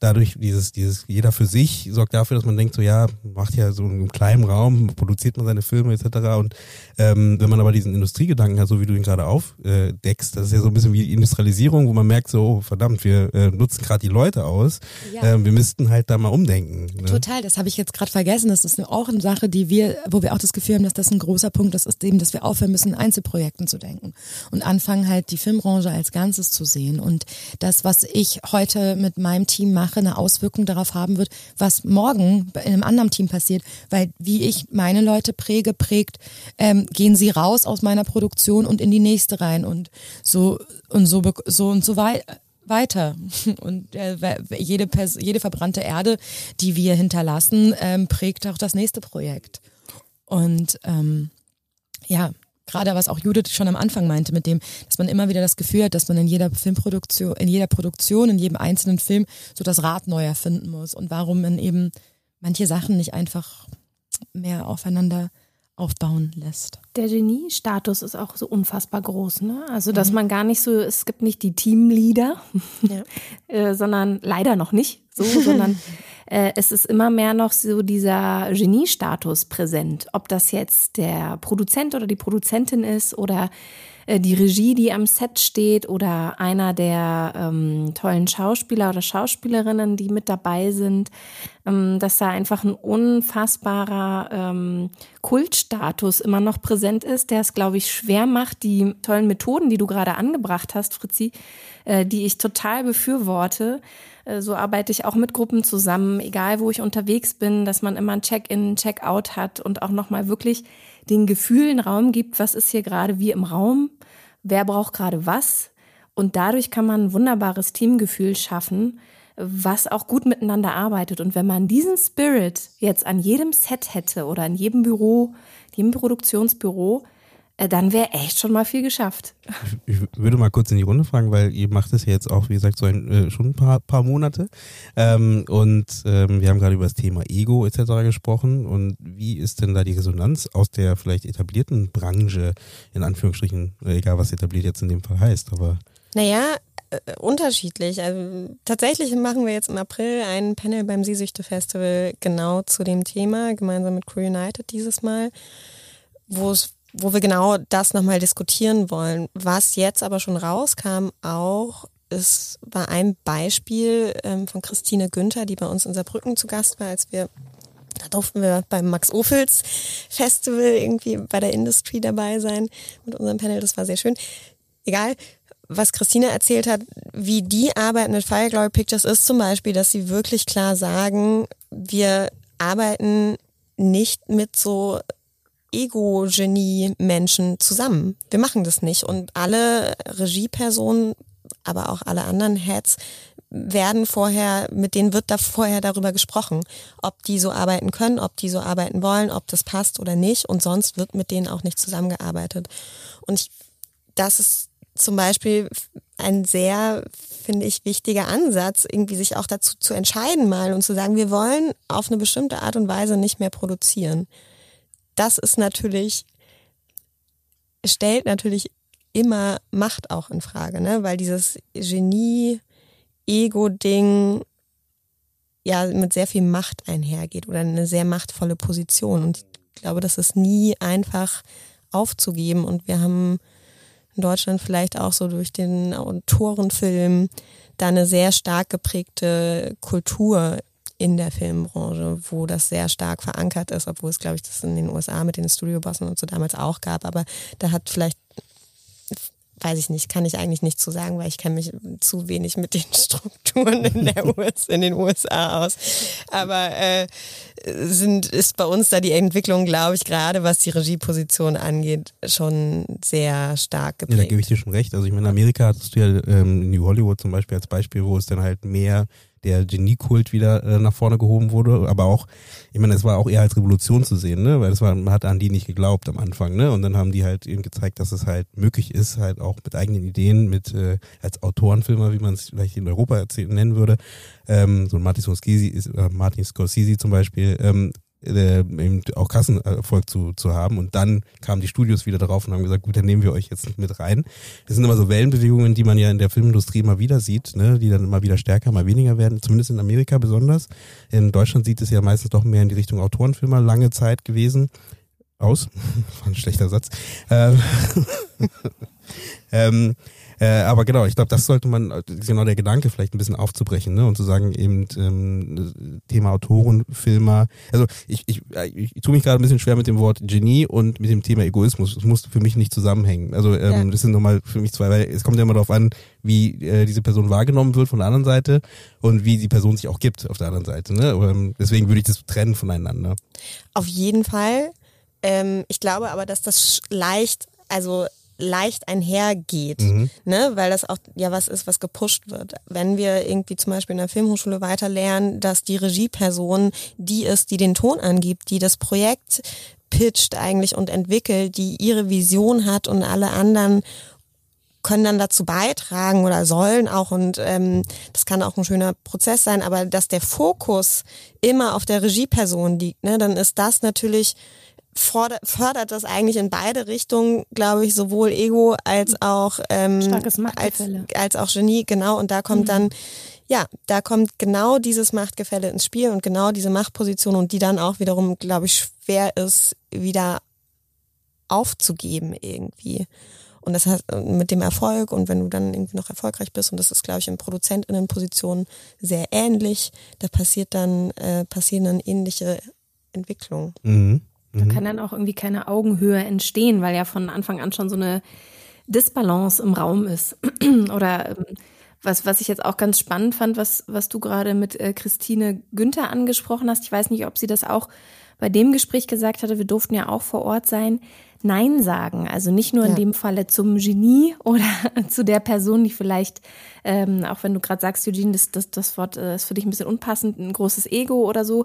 dadurch dieses, dieses, jeder für sich sorgt dafür, dass man denkt, so ja, macht ja so in einem kleinen Raum, produziert man seine Filme etc. Und ähm, wenn man aber diesen Industriegedanken hat, so wie du ihn gerade aufdeckst, das ist ja so ein bisschen wie Industrialisierung, wo man merkt, so, oh, verdammt, wir äh, nutzen gerade die Leute aus. Ja. Ähm, wir müssten halt da mal umdenken. Ne? Total, das habe ich jetzt gerade vergessen. Das ist auch eine Sache, die wir, wo wir auch das Gefühl haben, dass das ein großer Punkt ist, ist eben, dass wir aufhören müssen, in Einzelprojekten zu denken und anfangen halt die Filmbranche als Ganzes zu sehen. Und das, was ich heute mit meinem Team mache, eine Auswirkung darauf haben wird, was morgen in einem anderen Team passiert. Weil wie ich meine Leute präge, prägt, ähm, gehen sie raus aus meiner Produktion und in die nächste rein und so und so so und so weiter weiter. Und äh, jede, Pers jede verbrannte Erde, die wir hinterlassen, ähm, prägt auch das nächste Projekt. Und ähm, ja, gerade was auch Judith schon am Anfang meinte, mit dem, dass man immer wieder das Gefühl hat, dass man in jeder Filmproduktion, in jeder Produktion, in jedem einzelnen Film so das Rad neu erfinden muss und warum man eben manche Sachen nicht einfach mehr aufeinander aufbauen lässt. Der Genie-Status ist auch so unfassbar groß, ne? Also, dass mhm. man gar nicht so, es gibt nicht die Teamleader, ja. äh, sondern leider noch nicht so, sondern äh, es ist immer mehr noch so dieser Genie-Status präsent. Ob das jetzt der Produzent oder die Produzentin ist oder die Regie, die am Set steht oder einer der ähm, tollen Schauspieler oder Schauspielerinnen, die mit dabei sind, ähm, dass da einfach ein unfassbarer ähm, Kultstatus immer noch präsent ist, der es, glaube ich, schwer macht, die tollen Methoden, die du gerade angebracht hast, Fritzi, äh, die ich total befürworte. Äh, so arbeite ich auch mit Gruppen zusammen, egal wo ich unterwegs bin, dass man immer ein Check-in, Check-out hat und auch nochmal wirklich den Gefühlen Raum gibt, was ist hier gerade wie im Raum, wer braucht gerade was. Und dadurch kann man ein wunderbares Teamgefühl schaffen, was auch gut miteinander arbeitet. Und wenn man diesen Spirit jetzt an jedem Set hätte oder in jedem Büro, jedem Produktionsbüro, dann wäre echt schon mal viel geschafft. Ich, würde mal kurz in die Runde fragen, weil ihr macht es ja jetzt auch, wie gesagt, so ein, äh, schon ein paar, paar Monate. Ähm, und ähm, wir haben gerade über das Thema Ego etc. gesprochen. Und wie ist denn da die Resonanz aus der vielleicht etablierten Branche, in Anführungsstrichen, egal was etabliert jetzt in dem Fall heißt, aber. Naja, äh, unterschiedlich. Also, tatsächlich machen wir jetzt im April ein Panel beim Seesüchte Festival genau zu dem Thema, gemeinsam mit Crew United dieses Mal, wo es wo wir genau das nochmal diskutieren wollen. Was jetzt aber schon rauskam, auch es war ein Beispiel ähm, von Christine Günther, die bei uns in Saarbrücken zu Gast war, als wir da durften wir beim Max Ophels Festival irgendwie bei der Industry dabei sein mit unserem Panel. Das war sehr schön. Egal, was Christine erzählt hat, wie die Arbeit mit Fire Pictures ist zum Beispiel, dass sie wirklich klar sagen, wir arbeiten nicht mit so Ego-Genie-Menschen zusammen. Wir machen das nicht. Und alle Regiepersonen, aber auch alle anderen Heads werden vorher, mit denen wird da vorher darüber gesprochen, ob die so arbeiten können, ob die so arbeiten wollen, ob das passt oder nicht. Und sonst wird mit denen auch nicht zusammengearbeitet. Und ich, das ist zum Beispiel ein sehr, finde ich, wichtiger Ansatz, irgendwie sich auch dazu zu entscheiden mal und zu sagen, wir wollen auf eine bestimmte Art und Weise nicht mehr produzieren das ist natürlich, stellt natürlich immer Macht auch in Frage, ne? weil dieses Genie-Ego-Ding ja mit sehr viel Macht einhergeht oder eine sehr machtvolle Position. Und ich glaube, das ist nie einfach aufzugeben. Und wir haben in Deutschland vielleicht auch so durch den Autorenfilm da eine sehr stark geprägte Kultur in der Filmbranche, wo das sehr stark verankert ist, obwohl es, glaube ich, das in den USA mit den Studiobossen und so damals auch gab. Aber da hat vielleicht weiß ich nicht, kann ich eigentlich nicht zu sagen, weil ich kenne mich zu wenig mit den Strukturen in, der US, in den USA aus. Aber äh, sind, ist bei uns da die Entwicklung, glaube ich, gerade was die Regieposition angeht, schon sehr stark geprägt. Ja, da gebe ich dir schon recht. Also ich meine, in Amerika hattest du ja ähm, New Hollywood zum Beispiel als Beispiel, wo es dann halt mehr der Geniekult wieder äh, nach vorne gehoben wurde, aber auch, ich meine, es war auch eher als Revolution zu sehen, ne, weil es war, man hat an die nicht geglaubt am Anfang, ne, und dann haben die halt eben gezeigt, dass es halt möglich ist, halt auch mit eigenen Ideen, mit äh, als Autorenfilmer, wie man es vielleicht in Europa erzählen, nennen würde, ähm, so Martin Scorsese, äh, Martin Scorsese zum Beispiel, ähm, äh, eben auch Kassenerfolg zu, zu haben. Und dann kamen die Studios wieder darauf und haben gesagt, gut, dann nehmen wir euch jetzt mit rein. Das sind immer so Wellenbewegungen, die man ja in der Filmindustrie immer wieder sieht, ne? die dann immer wieder stärker, mal weniger werden, zumindest in Amerika besonders. In Deutschland sieht es ja meistens doch mehr in die Richtung Autorenfilmer lange Zeit gewesen. Aus. War ein schlechter Satz. Ähm, ähm, äh, aber genau, ich glaube, das sollte man, genau der Gedanke vielleicht ein bisschen aufzubrechen, ne? Und zu sagen, eben ähm, Thema Autoren, Filmer. Also ich, ich, ich, ich tue mich gerade ein bisschen schwer mit dem Wort Genie und mit dem Thema Egoismus. Das muss für mich nicht zusammenhängen. Also ähm, ja. das sind nochmal für mich zwei, weil es kommt ja immer darauf an, wie äh, diese Person wahrgenommen wird von der anderen Seite und wie die Person sich auch gibt auf der anderen Seite. Ne? Ähm, deswegen würde ich das trennen voneinander. Auf jeden Fall. Ähm, ich glaube aber, dass das leicht, also leicht einhergeht, mhm. ne? weil das auch ja was ist, was gepusht wird. Wenn wir irgendwie zum Beispiel in der Filmhochschule weiter lernen, dass die Regieperson die ist, die den Ton angibt, die das Projekt pitcht eigentlich und entwickelt, die ihre Vision hat und alle anderen können dann dazu beitragen oder sollen auch und ähm, das kann auch ein schöner Prozess sein, aber dass der Fokus immer auf der Regieperson liegt, ne, dann ist das natürlich fordert, fördert das eigentlich in beide Richtungen, glaube ich, sowohl Ego als auch ähm, Starkes als, als auch Genie, genau. Und da kommt mhm. dann, ja, da kommt genau dieses Machtgefälle ins Spiel und genau diese Machtposition und die dann auch wiederum, glaube ich, schwer ist, wieder aufzugeben irgendwie. Und das heißt, mit dem Erfolg und wenn du dann irgendwie noch erfolgreich bist, und das ist, glaube ich, in ProduzentInnenpositionen sehr ähnlich, da passiert dann, äh, passieren dann ähnliche Entwicklungen. Mhm. Da mhm. kann dann auch irgendwie keine Augenhöhe entstehen, weil ja von Anfang an schon so eine Disbalance im Raum ist. Oder ähm, was, was ich jetzt auch ganz spannend fand, was, was du gerade mit äh, Christine Günther angesprochen hast. Ich weiß nicht, ob sie das auch bei dem Gespräch gesagt hatte. Wir durften ja auch vor Ort sein, Nein sagen. Also nicht nur in dem Falle zum Genie oder zu der Person, die vielleicht, ähm, auch wenn du gerade sagst, Eugene, das, das, das Wort äh, ist für dich ein bisschen unpassend, ein großes Ego oder so,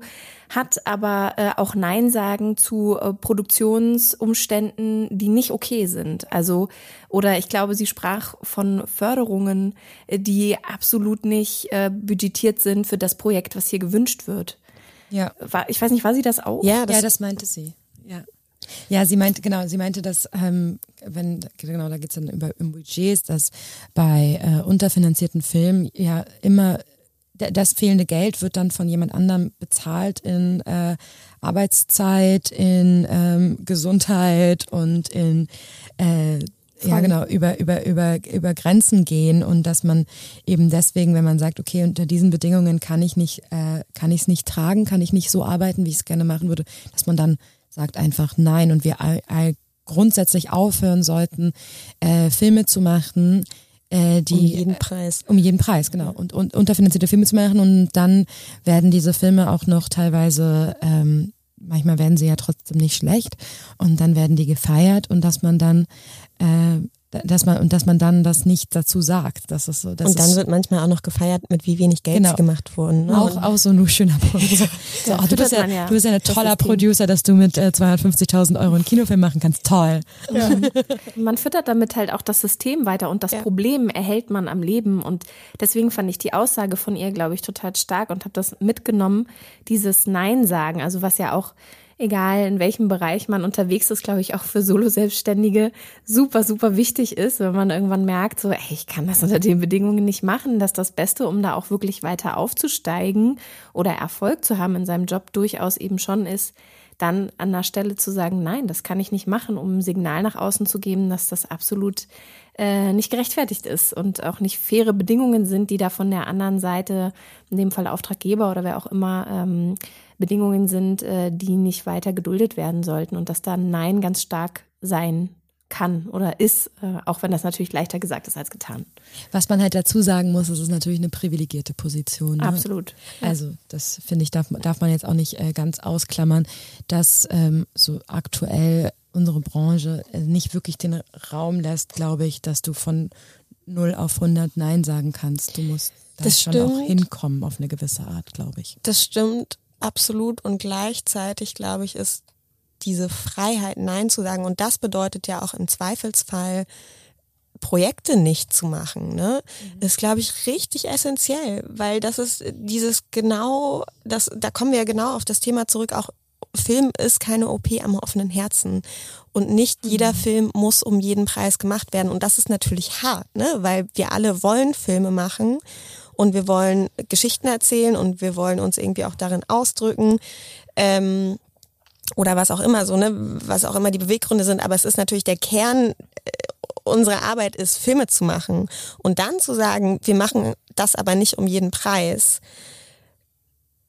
hat aber äh, auch Nein sagen zu äh, Produktionsumständen, die nicht okay sind. Also, oder ich glaube, sie sprach von Förderungen, äh, die absolut nicht äh, budgetiert sind für das Projekt, was hier gewünscht wird. Ja. War, ich weiß nicht, war sie das auch? Ja, das, ja, das meinte sie. Ja. Ja, sie meinte, genau, sie meinte, dass, ähm, wenn, genau, da geht's dann über um Budgets, dass bei äh, unterfinanzierten Filmen ja immer das fehlende Geld wird dann von jemand anderem bezahlt in äh, Arbeitszeit, in ähm, Gesundheit und in äh, ja genau über über über über Grenzen gehen und dass man eben deswegen, wenn man sagt, okay unter diesen Bedingungen kann ich nicht äh, kann ich es nicht tragen, kann ich nicht so arbeiten, wie ich es gerne machen würde, dass man dann sagt einfach nein und wir all, all grundsätzlich aufhören sollten, äh, Filme zu machen, äh, die um jeden Preis. Um jeden Preis, genau. Und, und unterfinanzierte Filme zu machen und dann werden diese Filme auch noch teilweise, ähm, manchmal werden sie ja trotzdem nicht schlecht und dann werden die gefeiert und dass man dann äh, dass man und dass man dann das nicht dazu sagt. Das ist so, das und dann ist, wird manchmal auch noch gefeiert, mit wie wenig Geld genau. gemacht wurden. Ne? Auch, auch so ein schöner Punkt. So, oh, du, bist ja, ja. du bist ja ein toller Producer, dass du mit äh, 250.000 Euro einen Kinofilm machen kannst. Toll. Ja. man füttert damit halt auch das System weiter und das ja. Problem erhält man am Leben. Und deswegen fand ich die Aussage von ihr, glaube ich, total stark und habe das mitgenommen, dieses Nein sagen. Also was ja auch egal in welchem Bereich man unterwegs ist, glaube ich, auch für Solo-Selbstständige super, super wichtig ist, wenn man irgendwann merkt, so, ey, ich kann das unter den Bedingungen nicht machen, dass das Beste, um da auch wirklich weiter aufzusteigen oder Erfolg zu haben in seinem Job, durchaus eben schon ist, dann an der Stelle zu sagen, nein, das kann ich nicht machen, um ein Signal nach außen zu geben, dass das absolut äh, nicht gerechtfertigt ist und auch nicht faire Bedingungen sind, die da von der anderen Seite, in dem Fall Auftraggeber oder wer auch immer, ähm, Bedingungen sind, äh, die nicht weiter geduldet werden sollten und dass da Nein ganz stark sein kann oder ist, äh, auch wenn das natürlich leichter gesagt ist als getan. Was man halt dazu sagen muss, es ist natürlich eine privilegierte Position. Ne? Absolut. Also das finde ich, darf, darf man jetzt auch nicht äh, ganz ausklammern, dass ähm, so aktuell unsere Branche äh, nicht wirklich den Raum lässt, glaube ich, dass du von 0 auf 100 Nein sagen kannst. Du musst da schon auch hinkommen auf eine gewisse Art, glaube ich. Das stimmt absolut und gleichzeitig, glaube ich, ist diese Freiheit, Nein zu sagen. Und das bedeutet ja auch im Zweifelsfall, Projekte nicht zu machen, ne, mhm. ist, glaube ich, richtig essentiell, weil das ist dieses genau, das, da kommen wir ja genau auf das Thema zurück, auch Film ist keine OP am offenen Herzen. Und nicht jeder mhm. Film muss um jeden Preis gemacht werden. Und das ist natürlich hart, ne? weil wir alle wollen Filme machen und wir wollen Geschichten erzählen und wir wollen uns irgendwie auch darin ausdrücken. Ähm, oder was auch immer so, ne, was auch immer die Beweggründe sind, aber es ist natürlich der Kern äh, unserer Arbeit ist, Filme zu machen. Und dann zu sagen, wir machen das aber nicht um jeden Preis,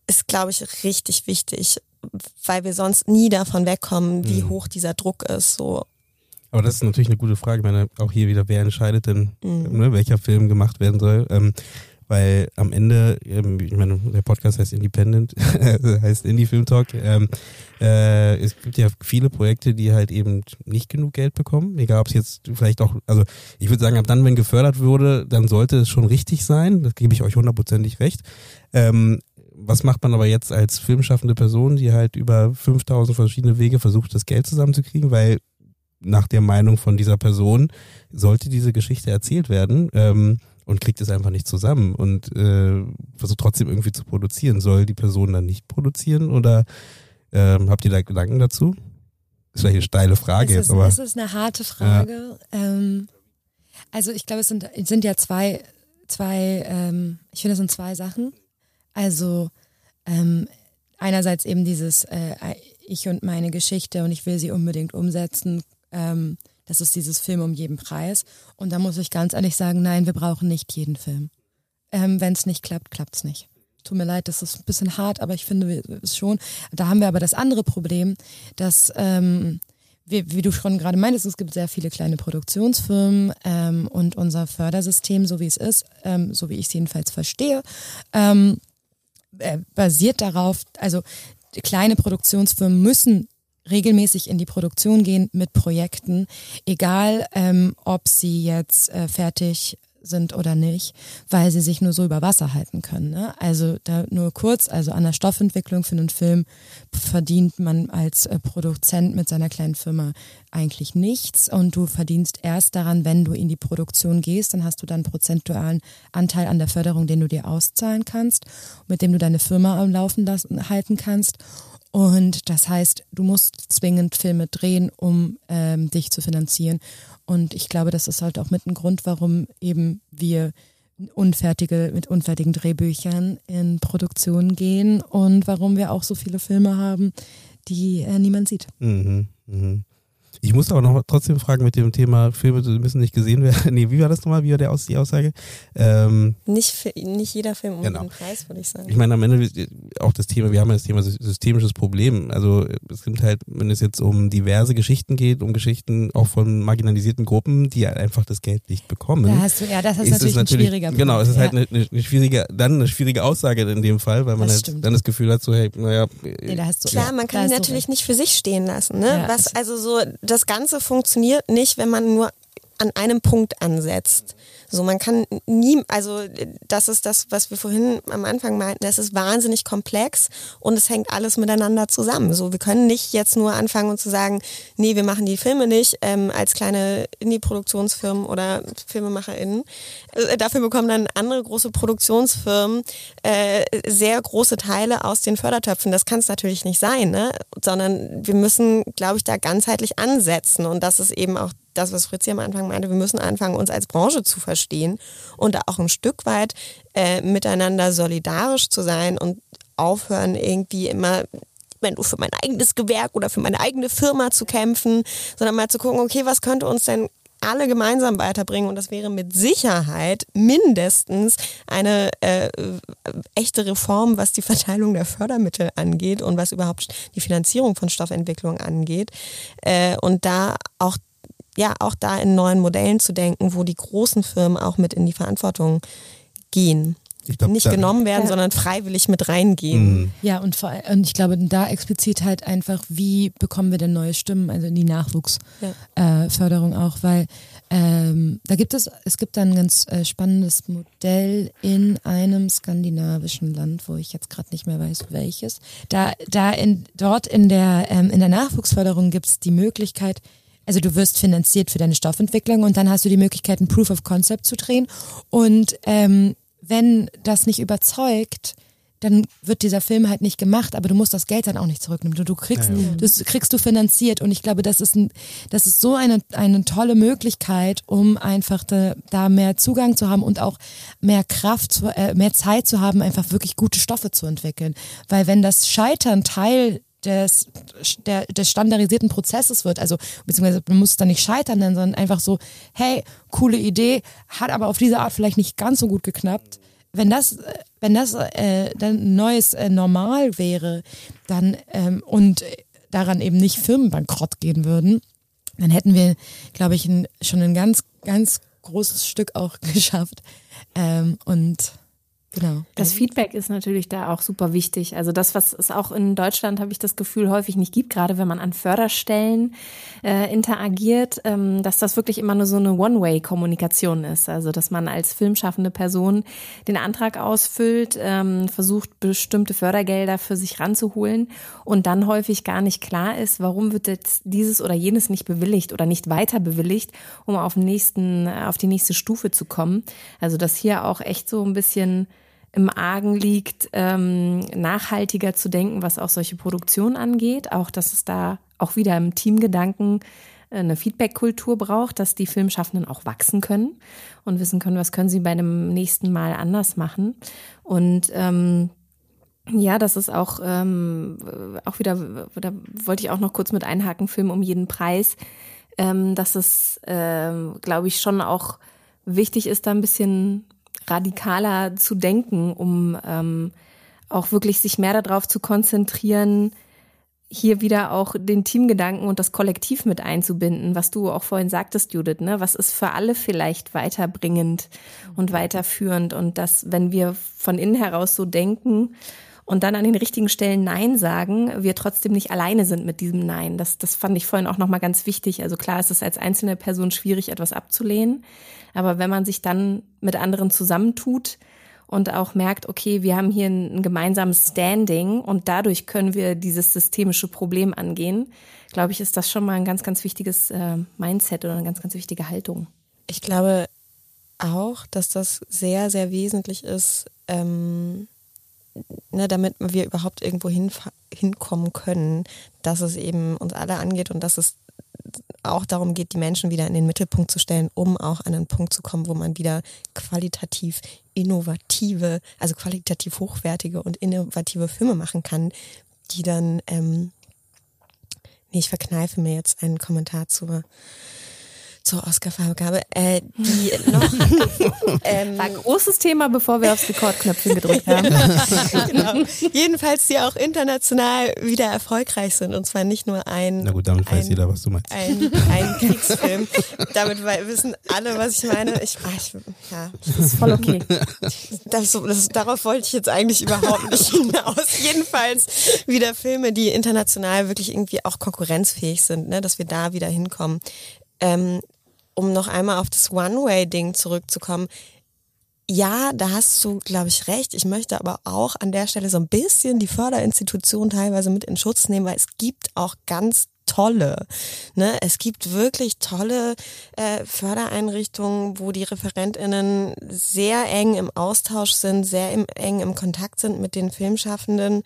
ist, glaube ich, richtig wichtig, weil wir sonst nie davon wegkommen, wie mhm. hoch dieser Druck ist. So. Aber das ist natürlich eine gute Frage. Ich meine, auch hier wieder, wer entscheidet denn, mhm. ne, welcher Film gemacht werden soll? Ähm, weil am Ende, ähm, ich meine, der Podcast heißt Independent, heißt Indie Film Talk. Ähm, äh, es gibt ja viele Projekte, die halt eben nicht genug Geld bekommen. Egal, ob es jetzt vielleicht auch, also ich würde sagen, ab dann, wenn gefördert wurde, dann sollte es schon richtig sein. Das gebe ich euch hundertprozentig recht. Ähm, was macht man aber jetzt als filmschaffende Person, die halt über 5000 verschiedene Wege versucht, das Geld zusammenzukriegen, weil nach der Meinung von dieser Person sollte diese Geschichte erzählt werden. Ähm, und kriegt es einfach nicht zusammen und äh, versucht trotzdem irgendwie zu produzieren. Soll die Person dann nicht produzieren oder ähm, habt ihr da Gedanken dazu? ist vielleicht eine steile Frage es jetzt, aber. Es ist eine harte Frage. Ja. Ähm, also ich glaube, es sind, sind ja zwei, zwei, ähm, ich finde, es sind zwei Sachen. Also ähm, einerseits eben dieses äh, Ich und meine Geschichte und ich will sie unbedingt umsetzen. Ähm, das ist dieses Film um jeden Preis. Und da muss ich ganz ehrlich sagen, nein, wir brauchen nicht jeden Film. Ähm, Wenn es nicht klappt, klappt es nicht. Tut mir leid, das ist ein bisschen hart, aber ich finde es schon. Da haben wir aber das andere Problem, dass ähm, wie, wie du schon gerade meintest, es gibt sehr viele kleine Produktionsfirmen ähm, und unser Fördersystem, so wie es ist, ähm, so wie ich es jedenfalls verstehe, ähm, äh, basiert darauf, also kleine Produktionsfirmen müssen regelmäßig in die Produktion gehen mit Projekten, egal ähm, ob sie jetzt äh, fertig sind oder nicht, weil sie sich nur so über Wasser halten können. Ne? Also da nur kurz, also an der Stoffentwicklung für einen Film verdient man als äh, Produzent mit seiner kleinen Firma eigentlich nichts und du verdienst erst daran, wenn du in die Produktion gehst, dann hast du dann prozentualen Anteil an der Förderung, den du dir auszahlen kannst, mit dem du deine Firma am Laufen lassen, halten kannst. Und das heißt, du musst zwingend Filme drehen, um ähm, dich zu finanzieren. Und ich glaube, das ist halt auch mit ein Grund, warum eben wir unfertige, mit unfertigen Drehbüchern in Produktion gehen und warum wir auch so viele Filme haben, die äh, niemand sieht. Mhm, mhm. Ich muss aber noch trotzdem fragen mit dem Thema, Filme müssen nicht gesehen werden. Nee, wie war das nochmal? Wie war der Aus die Aussage? Ähm, nicht, für, nicht jeder Film um genau. den Preis, würde ich sagen. Ich meine, am Ende auch das Thema, wir haben ja das Thema systemisches Problem. Also es gibt halt, wenn es jetzt um diverse Geschichten geht, um Geschichten auch von marginalisierten Gruppen, die halt einfach das Geld nicht bekommen. Da hast du, ja, das ist, ist natürlich, natürlich ein schwieriger Punkt. Genau, es ist halt ja. halt eine, eine, schwierige, dann eine schwierige Aussage in dem Fall, weil man das halt stimmt. dann das Gefühl hat, so, hey, naja. Nee, da hast du, Klar, man kann ihn natürlich nicht für sich stehen lassen. Ne? Ja, Was, also so, das Ganze funktioniert nicht, wenn man nur an einem Punkt ansetzt. So, man kann nie, also das ist das, was wir vorhin am Anfang meinten, es ist wahnsinnig komplex und es hängt alles miteinander zusammen. So, wir können nicht jetzt nur anfangen und zu sagen, nee, wir machen die Filme nicht ähm, als kleine Indie-Produktionsfirmen oder FilmemacherInnen. Äh, dafür bekommen dann andere große Produktionsfirmen äh, sehr große Teile aus den Fördertöpfen. Das kann es natürlich nicht sein, ne? sondern wir müssen, glaube ich, da ganzheitlich ansetzen und das ist eben auch das, was Fritzi am Anfang meinte, wir müssen anfangen, uns als Branche zu verstehen und da auch ein Stück weit äh, miteinander solidarisch zu sein und aufhören, irgendwie immer wenn du für mein eigenes Gewerk oder für meine eigene Firma zu kämpfen, sondern mal zu gucken, okay, was könnte uns denn alle gemeinsam weiterbringen? Und das wäre mit Sicherheit mindestens eine äh, echte Reform, was die Verteilung der Fördermittel angeht und was überhaupt die Finanzierung von Stoffentwicklung angeht. Äh, und da auch ja auch da in neuen Modellen zu denken, wo die großen Firmen auch mit in die Verantwortung gehen. Glaub, nicht genommen werden, ja. sondern freiwillig mit reingehen. Mhm. Ja, und, vor, und ich glaube, da explizit halt einfach, wie bekommen wir denn neue Stimmen, also in die Nachwuchsförderung ja. äh, auch, weil ähm, da gibt es, es gibt ein ganz äh, spannendes Modell in einem skandinavischen Land, wo ich jetzt gerade nicht mehr weiß, welches. Da, da in, dort in der, ähm, in der Nachwuchsförderung gibt es die Möglichkeit, also du wirst finanziert für deine Stoffentwicklung und dann hast du die Möglichkeit, ein Proof of Concept zu drehen. Und ähm, wenn das nicht überzeugt, dann wird dieser Film halt nicht gemacht, aber du musst das Geld dann auch nicht zurücknehmen. Du, du kriegst, ja, ja. das kriegst du finanziert und ich glaube, das ist ein, das ist so eine, eine tolle Möglichkeit, um einfach da, da mehr Zugang zu haben und auch mehr Kraft, zu, äh, mehr Zeit zu haben, einfach wirklich gute Stoffe zu entwickeln. Weil wenn das Scheitern Teil des, der, des standardisierten Prozesses wird. Also, beziehungsweise man muss dann nicht scheitern, sondern einfach so, hey, coole Idee, hat aber auf diese Art vielleicht nicht ganz so gut geknappt. Wenn das, wenn das äh, dann neues äh, Normal wäre, dann ähm, und daran eben nicht Firmen bankrott gehen würden, dann hätten wir, glaube ich, ein, schon ein ganz, ganz großes Stück auch geschafft. Ähm, und Genau. Das Feedback ist natürlich da auch super wichtig. Also das, was es auch in Deutschland, habe ich das Gefühl, häufig nicht gibt, gerade wenn man an Förderstellen äh, interagiert, ähm, dass das wirklich immer nur so eine One-Way-Kommunikation ist. Also dass man als filmschaffende Person den Antrag ausfüllt, ähm, versucht, bestimmte Fördergelder für sich ranzuholen und dann häufig gar nicht klar ist, warum wird jetzt dieses oder jenes nicht bewilligt oder nicht weiter bewilligt, um auf, den nächsten, auf die nächste Stufe zu kommen. Also dass hier auch echt so ein bisschen im Argen liegt, ähm, nachhaltiger zu denken, was auch solche Produktionen angeht. Auch, dass es da auch wieder im Teamgedanken äh, eine Feedback-Kultur braucht, dass die Filmschaffenden auch wachsen können und wissen können, was können sie bei einem nächsten Mal anders machen. Und ähm, ja, das ist auch, ähm, auch wieder, da wollte ich auch noch kurz mit einhaken, Film um jeden Preis, ähm, dass es, ähm, glaube ich, schon auch wichtig ist, da ein bisschen radikaler zu denken, um ähm, auch wirklich sich mehr darauf zu konzentrieren, hier wieder auch den Teamgedanken und das Kollektiv mit einzubinden, was du auch vorhin sagtest, Judith, ne? Was ist für alle vielleicht weiterbringend und weiterführend und dass, wenn wir von innen heraus so denken und dann an den richtigen Stellen Nein sagen, wir trotzdem nicht alleine sind mit diesem Nein. Das, das fand ich vorhin auch nochmal ganz wichtig. Also klar ist es als einzelne Person schwierig, etwas abzulehnen, aber wenn man sich dann mit anderen zusammentut, und auch merkt, okay, wir haben hier ein, ein, gemeinsames Standing und dadurch können wir dieses systemische Problem angehen, glaube ich, ist das schon mal ein ganz, ganz wichtiges äh, Mindset oder eine ganz, ganz wichtige Haltung. Ich glaube auch, dass das sehr, sehr wesentlich ist, ähm, ne, damit wir überhaupt irgendwo hin, hinkommen können, dass es eben uns alle angeht und dass es auch darum geht, die Menschen wieder in den Mittelpunkt zu stellen, um auch an einen Punkt zu kommen, wo man wieder qualitativ innovative, also qualitativ hochwertige und innovative Filme machen kann, die dann, ähm, nee, ich verkneife mir jetzt einen Kommentar zur zur Oscarvergabe, äh, die noch ähm, war ein großes Thema, bevor wir aufs Rekordknöpfchen gedrückt haben. genau. Jedenfalls, die auch international wieder erfolgreich sind und zwar nicht nur ein. Na gut, damit ein, weiß jeder, was du meinst. Ein, ein Kriegsfilm. damit wissen alle, was ich meine. Ich, ach, ich ja, das ist voll okay. Das, das, darauf wollte ich jetzt eigentlich überhaupt nicht hinaus. Jedenfalls wieder Filme, die international wirklich irgendwie auch konkurrenzfähig sind, ne, dass wir da wieder hinkommen. Ähm, um noch einmal auf das One-Way-Ding zurückzukommen, ja, da hast du, glaube ich, recht. Ich möchte aber auch an der Stelle so ein bisschen die Förderinstitution teilweise mit in Schutz nehmen, weil es gibt auch ganz tolle. Ne? Es gibt wirklich tolle äh, Fördereinrichtungen, wo die ReferentInnen sehr eng im Austausch sind, sehr im, eng im Kontakt sind mit den Filmschaffenden,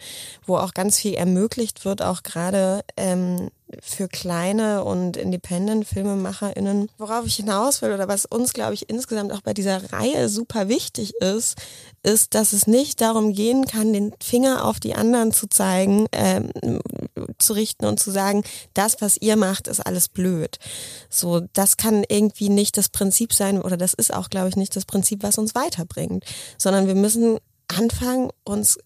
wo auch ganz viel ermöglicht wird, auch gerade ähm, für kleine und Independent-FilmemacherInnen. Worauf ich hinaus will oder was uns, glaube ich, insgesamt auch bei dieser Reihe super wichtig ist, ist, dass es nicht darum gehen kann, den Finger auf die anderen zu zeigen, ähm, zu richten und zu sagen, das, was ihr macht, ist alles blöd. So, das kann irgendwie nicht das Prinzip sein oder das ist auch, glaube ich, nicht das Prinzip, was uns weiterbringt, sondern wir müssen anfangen, uns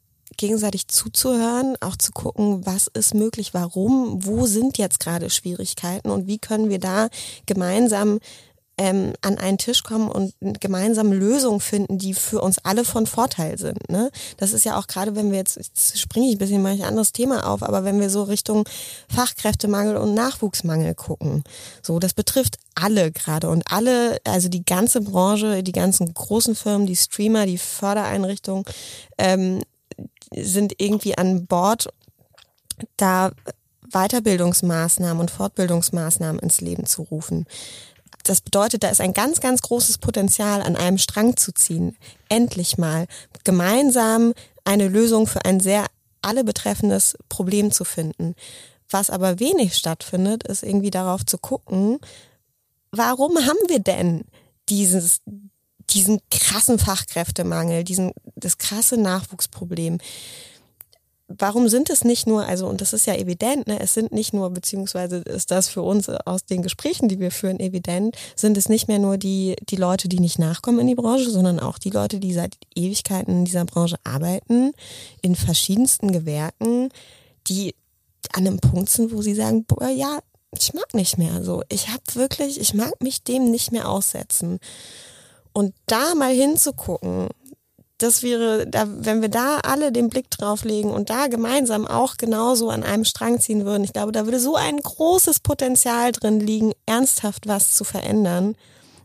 gegenseitig zuzuhören, auch zu gucken, was ist möglich, warum, wo sind jetzt gerade Schwierigkeiten und wie können wir da gemeinsam ähm, an einen Tisch kommen und gemeinsam Lösungen finden, die für uns alle von Vorteil sind. Ne? Das ist ja auch gerade, wenn wir jetzt, jetzt springe ich ein bisschen mal ein anderes Thema auf, aber wenn wir so Richtung Fachkräftemangel und Nachwuchsmangel gucken, so das betrifft alle gerade und alle, also die ganze Branche, die ganzen großen Firmen, die Streamer, die Fördereinrichtungen, ähm, sind irgendwie an Bord, da Weiterbildungsmaßnahmen und Fortbildungsmaßnahmen ins Leben zu rufen. Das bedeutet, da ist ein ganz, ganz großes Potenzial, an einem Strang zu ziehen. Endlich mal gemeinsam eine Lösung für ein sehr alle betreffendes Problem zu finden. Was aber wenig stattfindet, ist irgendwie darauf zu gucken, warum haben wir denn dieses, diesen krassen Fachkräftemangel, diesen, das krasse Nachwuchsproblem. Warum sind es nicht nur, also, und das ist ja evident, ne, es sind nicht nur, beziehungsweise ist das für uns aus den Gesprächen, die wir führen, evident, sind es nicht mehr nur die, die Leute, die nicht nachkommen in die Branche, sondern auch die Leute, die seit Ewigkeiten in dieser Branche arbeiten, in verschiedensten Gewerken, die an einem Punkt sind, wo sie sagen, boah, ja, ich mag nicht mehr so. Ich habe wirklich, ich mag mich dem nicht mehr aussetzen. Und da mal hinzugucken, das wäre, da, wenn wir da alle den Blick drauf legen und da gemeinsam auch genauso an einem Strang ziehen würden, ich glaube, da würde so ein großes Potenzial drin liegen, ernsthaft was zu verändern.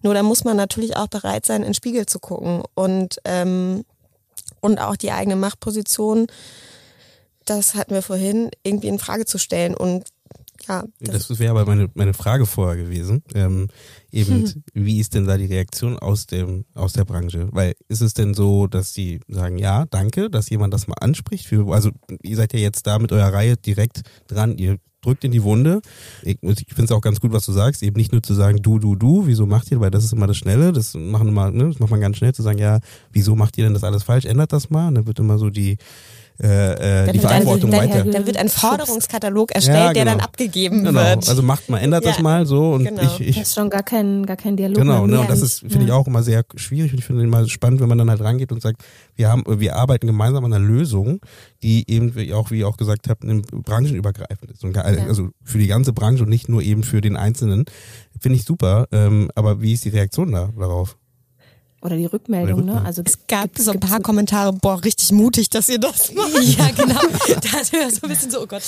Nur da muss man natürlich auch bereit sein, in den Spiegel zu gucken und, ähm, und auch die eigene Machtposition, das hatten wir vorhin, irgendwie in Frage zu stellen. Und ja. Das, das wäre aber meine, meine Frage vorher gewesen. Ähm, eben, hm. wie ist denn da die Reaktion aus dem, aus der Branche? Weil ist es denn so, dass sie sagen, ja, danke, dass jemand das mal anspricht? Für, also ihr seid ja jetzt da mit eurer Reihe direkt dran, ihr drückt in die Wunde. Ich, ich finde es auch ganz gut, was du sagst, eben nicht nur zu sagen, du, du, du, wieso macht ihr, weil das ist immer das Schnelle, das machen immer, ne, das macht man ganz schnell zu sagen, ja, wieso macht ihr denn das alles falsch? Ändert das mal. Und dann wird immer so die äh, äh, die Verantwortung ein, weiter. Dann wird ein Forderungskatalog erstellt, ja, genau. der dann abgegeben genau. wird. Also macht mal, ändert ja. das mal so und genau. ich, ich. Das ist schon gar kein, gar kein Dialog. Genau, ne, und das ist, finde ich auch immer sehr schwierig und ich finde immer spannend, wenn man dann halt rangeht und sagt, wir haben, wir arbeiten gemeinsam an einer Lösung, die eben wie auch, wie ihr auch gesagt habt, branchenübergreifend ist. Und also für die ganze Branche und nicht nur eben für den Einzelnen. Finde ich super. Ähm, aber wie ist die Reaktion da darauf? Oder die Rückmeldung, ne? Also es gab so ein paar Kommentare, boah, richtig mutig, dass ihr das macht. ja, genau. Da hatten wir so ein bisschen so, oh Gott.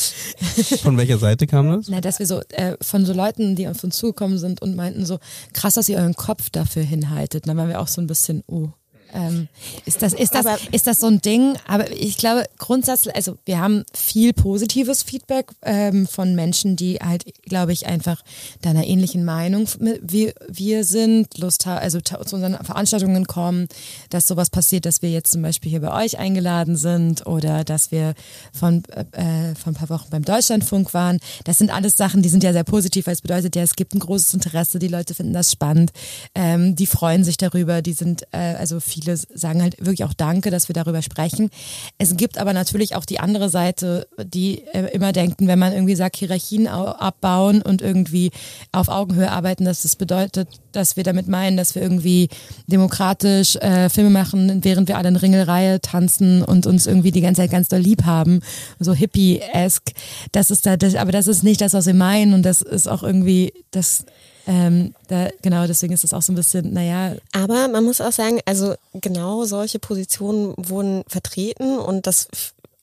Von welcher Seite kam das? Na, dass wir so äh, von so Leuten, die auf uns zugekommen sind und meinten so, krass, dass ihr euren Kopf dafür hinhaltet. dann waren wir auch so ein bisschen, oh. Ähm, ist das, ist das, aber, ist das so ein Ding? Aber ich glaube, grundsätzlich, also wir haben viel positives Feedback ähm, von Menschen, die halt, glaube ich, einfach deiner ähnlichen Meinung wie wir sind, Lust haben, also zu unseren Veranstaltungen kommen, dass sowas passiert, dass wir jetzt zum Beispiel hier bei euch eingeladen sind oder dass wir von, äh, von ein paar Wochen beim Deutschlandfunk waren. Das sind alles Sachen, die sind ja sehr positiv, weil es bedeutet ja, es gibt ein großes Interesse, die Leute finden das spannend, ähm, die freuen sich darüber, die sind äh, also viel viele sagen halt wirklich auch Danke, dass wir darüber sprechen. Es gibt aber natürlich auch die andere Seite, die äh, immer denken, wenn man irgendwie sagt, Hierarchien abbauen und irgendwie auf Augenhöhe arbeiten, dass das bedeutet, dass wir damit meinen, dass wir irgendwie demokratisch äh, Filme machen, während wir alle in Ringelreihe tanzen und uns irgendwie die ganze Zeit ganz doll lieb haben, so hippie-esque. Das ist da, das, aber das ist nicht das, was wir meinen und das ist auch irgendwie, das ähm, da, genau, deswegen ist es auch so ein bisschen, naja. Aber man muss auch sagen, also genau solche Positionen wurden vertreten und das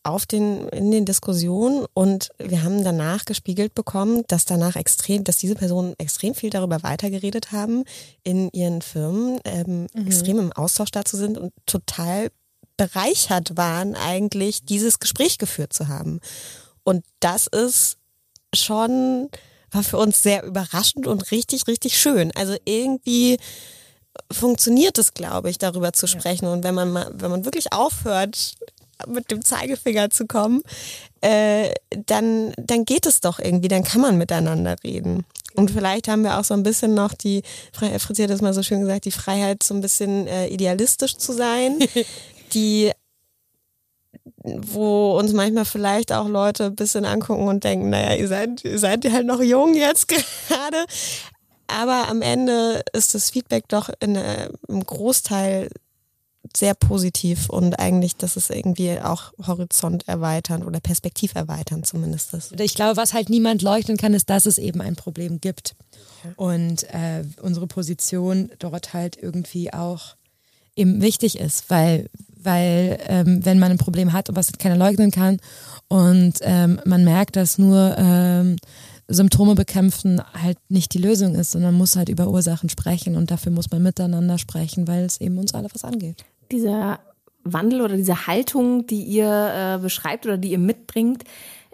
auf den, in den Diskussionen und wir haben danach gespiegelt bekommen, dass danach extrem, dass diese Personen extrem viel darüber weitergeredet haben in ihren Firmen, ähm, mhm. extrem im Austausch dazu sind und total bereichert waren, eigentlich dieses Gespräch geführt zu haben. Und das ist schon war für uns sehr überraschend und richtig, richtig schön. Also irgendwie funktioniert es, glaube ich, darüber zu sprechen. Und wenn man mal, wenn man wirklich aufhört, mit dem Zeigefinger zu kommen, äh, dann, dann geht es doch irgendwie, dann kann man miteinander reden. Und vielleicht haben wir auch so ein bisschen noch die, Fritzi hat das mal so schön gesagt, die Freiheit, so ein bisschen äh, idealistisch zu sein, die wo uns manchmal vielleicht auch Leute ein bisschen angucken und denken, naja, ihr seid, ihr seid halt noch jung jetzt gerade. Aber am Ende ist das Feedback doch in, äh, im Großteil sehr positiv und eigentlich, dass es irgendwie auch Horizont erweitern oder Perspektiv erweitern zumindest ist. Ich glaube, was halt niemand leuchten kann, ist, dass es eben ein Problem gibt. Und äh, unsere Position dort halt irgendwie auch eben wichtig ist, weil weil ähm, wenn man ein Problem hat was keiner leugnen kann und ähm, man merkt, dass nur ähm, Symptome bekämpfen halt nicht die Lösung ist, sondern man muss halt über Ursachen sprechen und dafür muss man miteinander sprechen, weil es eben uns alle was angeht. Dieser Wandel oder diese Haltung, die ihr äh, beschreibt oder die ihr mitbringt,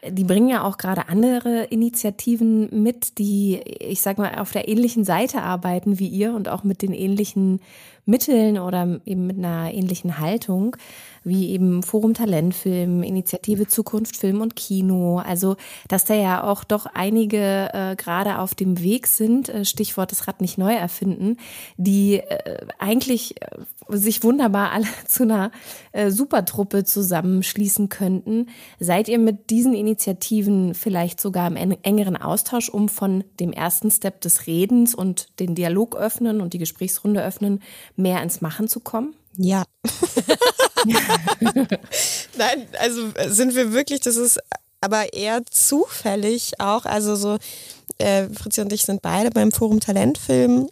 die bringen ja auch gerade andere Initiativen mit, die, ich sag mal, auf der ähnlichen Seite arbeiten wie ihr und auch mit den ähnlichen Mitteln oder eben mit einer ähnlichen Haltung wie eben Forum Talentfilm, Initiative Zukunft Film und Kino. Also, dass da ja auch doch einige äh, gerade auf dem Weg sind, äh, Stichwort das Rad nicht neu erfinden, die äh, eigentlich äh, sich wunderbar alle zu einer äh, Supertruppe zusammenschließen könnten. Seid ihr mit diesen Initiativen vielleicht sogar im engeren Austausch, um von dem ersten Step des Redens und den Dialog öffnen und die Gesprächsrunde öffnen, mehr ins Machen zu kommen? Ja. Nein, also sind wir wirklich, das ist aber eher zufällig auch. Also so, äh, Fritzi und ich sind beide beim Forum Talentfilm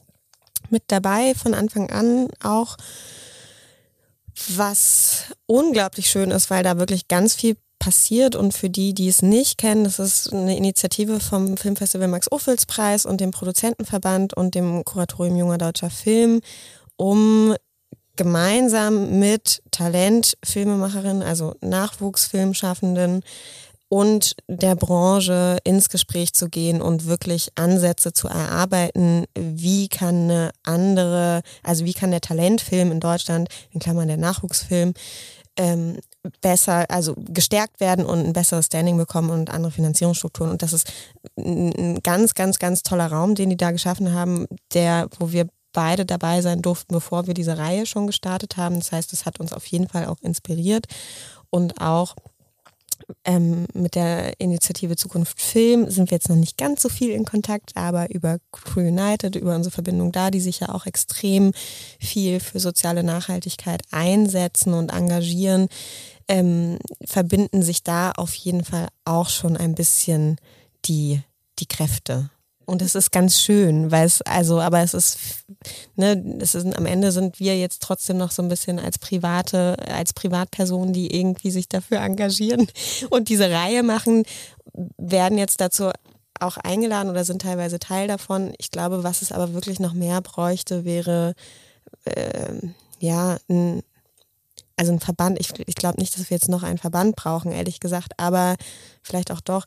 mit dabei von Anfang an auch. Was unglaublich schön ist, weil da wirklich ganz viel passiert und für die, die es nicht kennen, das ist eine Initiative vom Filmfestival Max Ophüls Preis und dem Produzentenverband und dem Kuratorium Junger Deutscher Film, um gemeinsam mit Talent, Filmemacherinnen, also Nachwuchsfilmschaffenden und der Branche ins Gespräch zu gehen und wirklich Ansätze zu erarbeiten, wie kann eine andere, also wie kann der Talentfilm in Deutschland, in Klammern der Nachwuchsfilm, ähm, besser, also gestärkt werden und ein besseres Standing bekommen und andere Finanzierungsstrukturen. Und das ist ein ganz, ganz, ganz toller Raum, den die da geschaffen haben, der, wo wir beide dabei sein durften, bevor wir diese Reihe schon gestartet haben. Das heißt, es hat uns auf jeden Fall auch inspiriert und auch ähm, mit der Initiative Zukunft Film sind wir jetzt noch nicht ganz so viel in Kontakt, aber über Crew United, über unsere Verbindung da, die sich ja auch extrem viel für soziale Nachhaltigkeit einsetzen und engagieren, ähm, verbinden sich da auf jeden Fall auch schon ein bisschen die, die Kräfte. Und es ist ganz schön, weil es, also, aber es ist, ne, es ist, am Ende sind wir jetzt trotzdem noch so ein bisschen als private, als Privatpersonen, die irgendwie sich dafür engagieren und diese Reihe machen, werden jetzt dazu auch eingeladen oder sind teilweise Teil davon. Ich glaube, was es aber wirklich noch mehr bräuchte, wäre, äh, ja, ein, also ein Verband. Ich, ich glaube nicht, dass wir jetzt noch einen Verband brauchen, ehrlich gesagt, aber vielleicht auch doch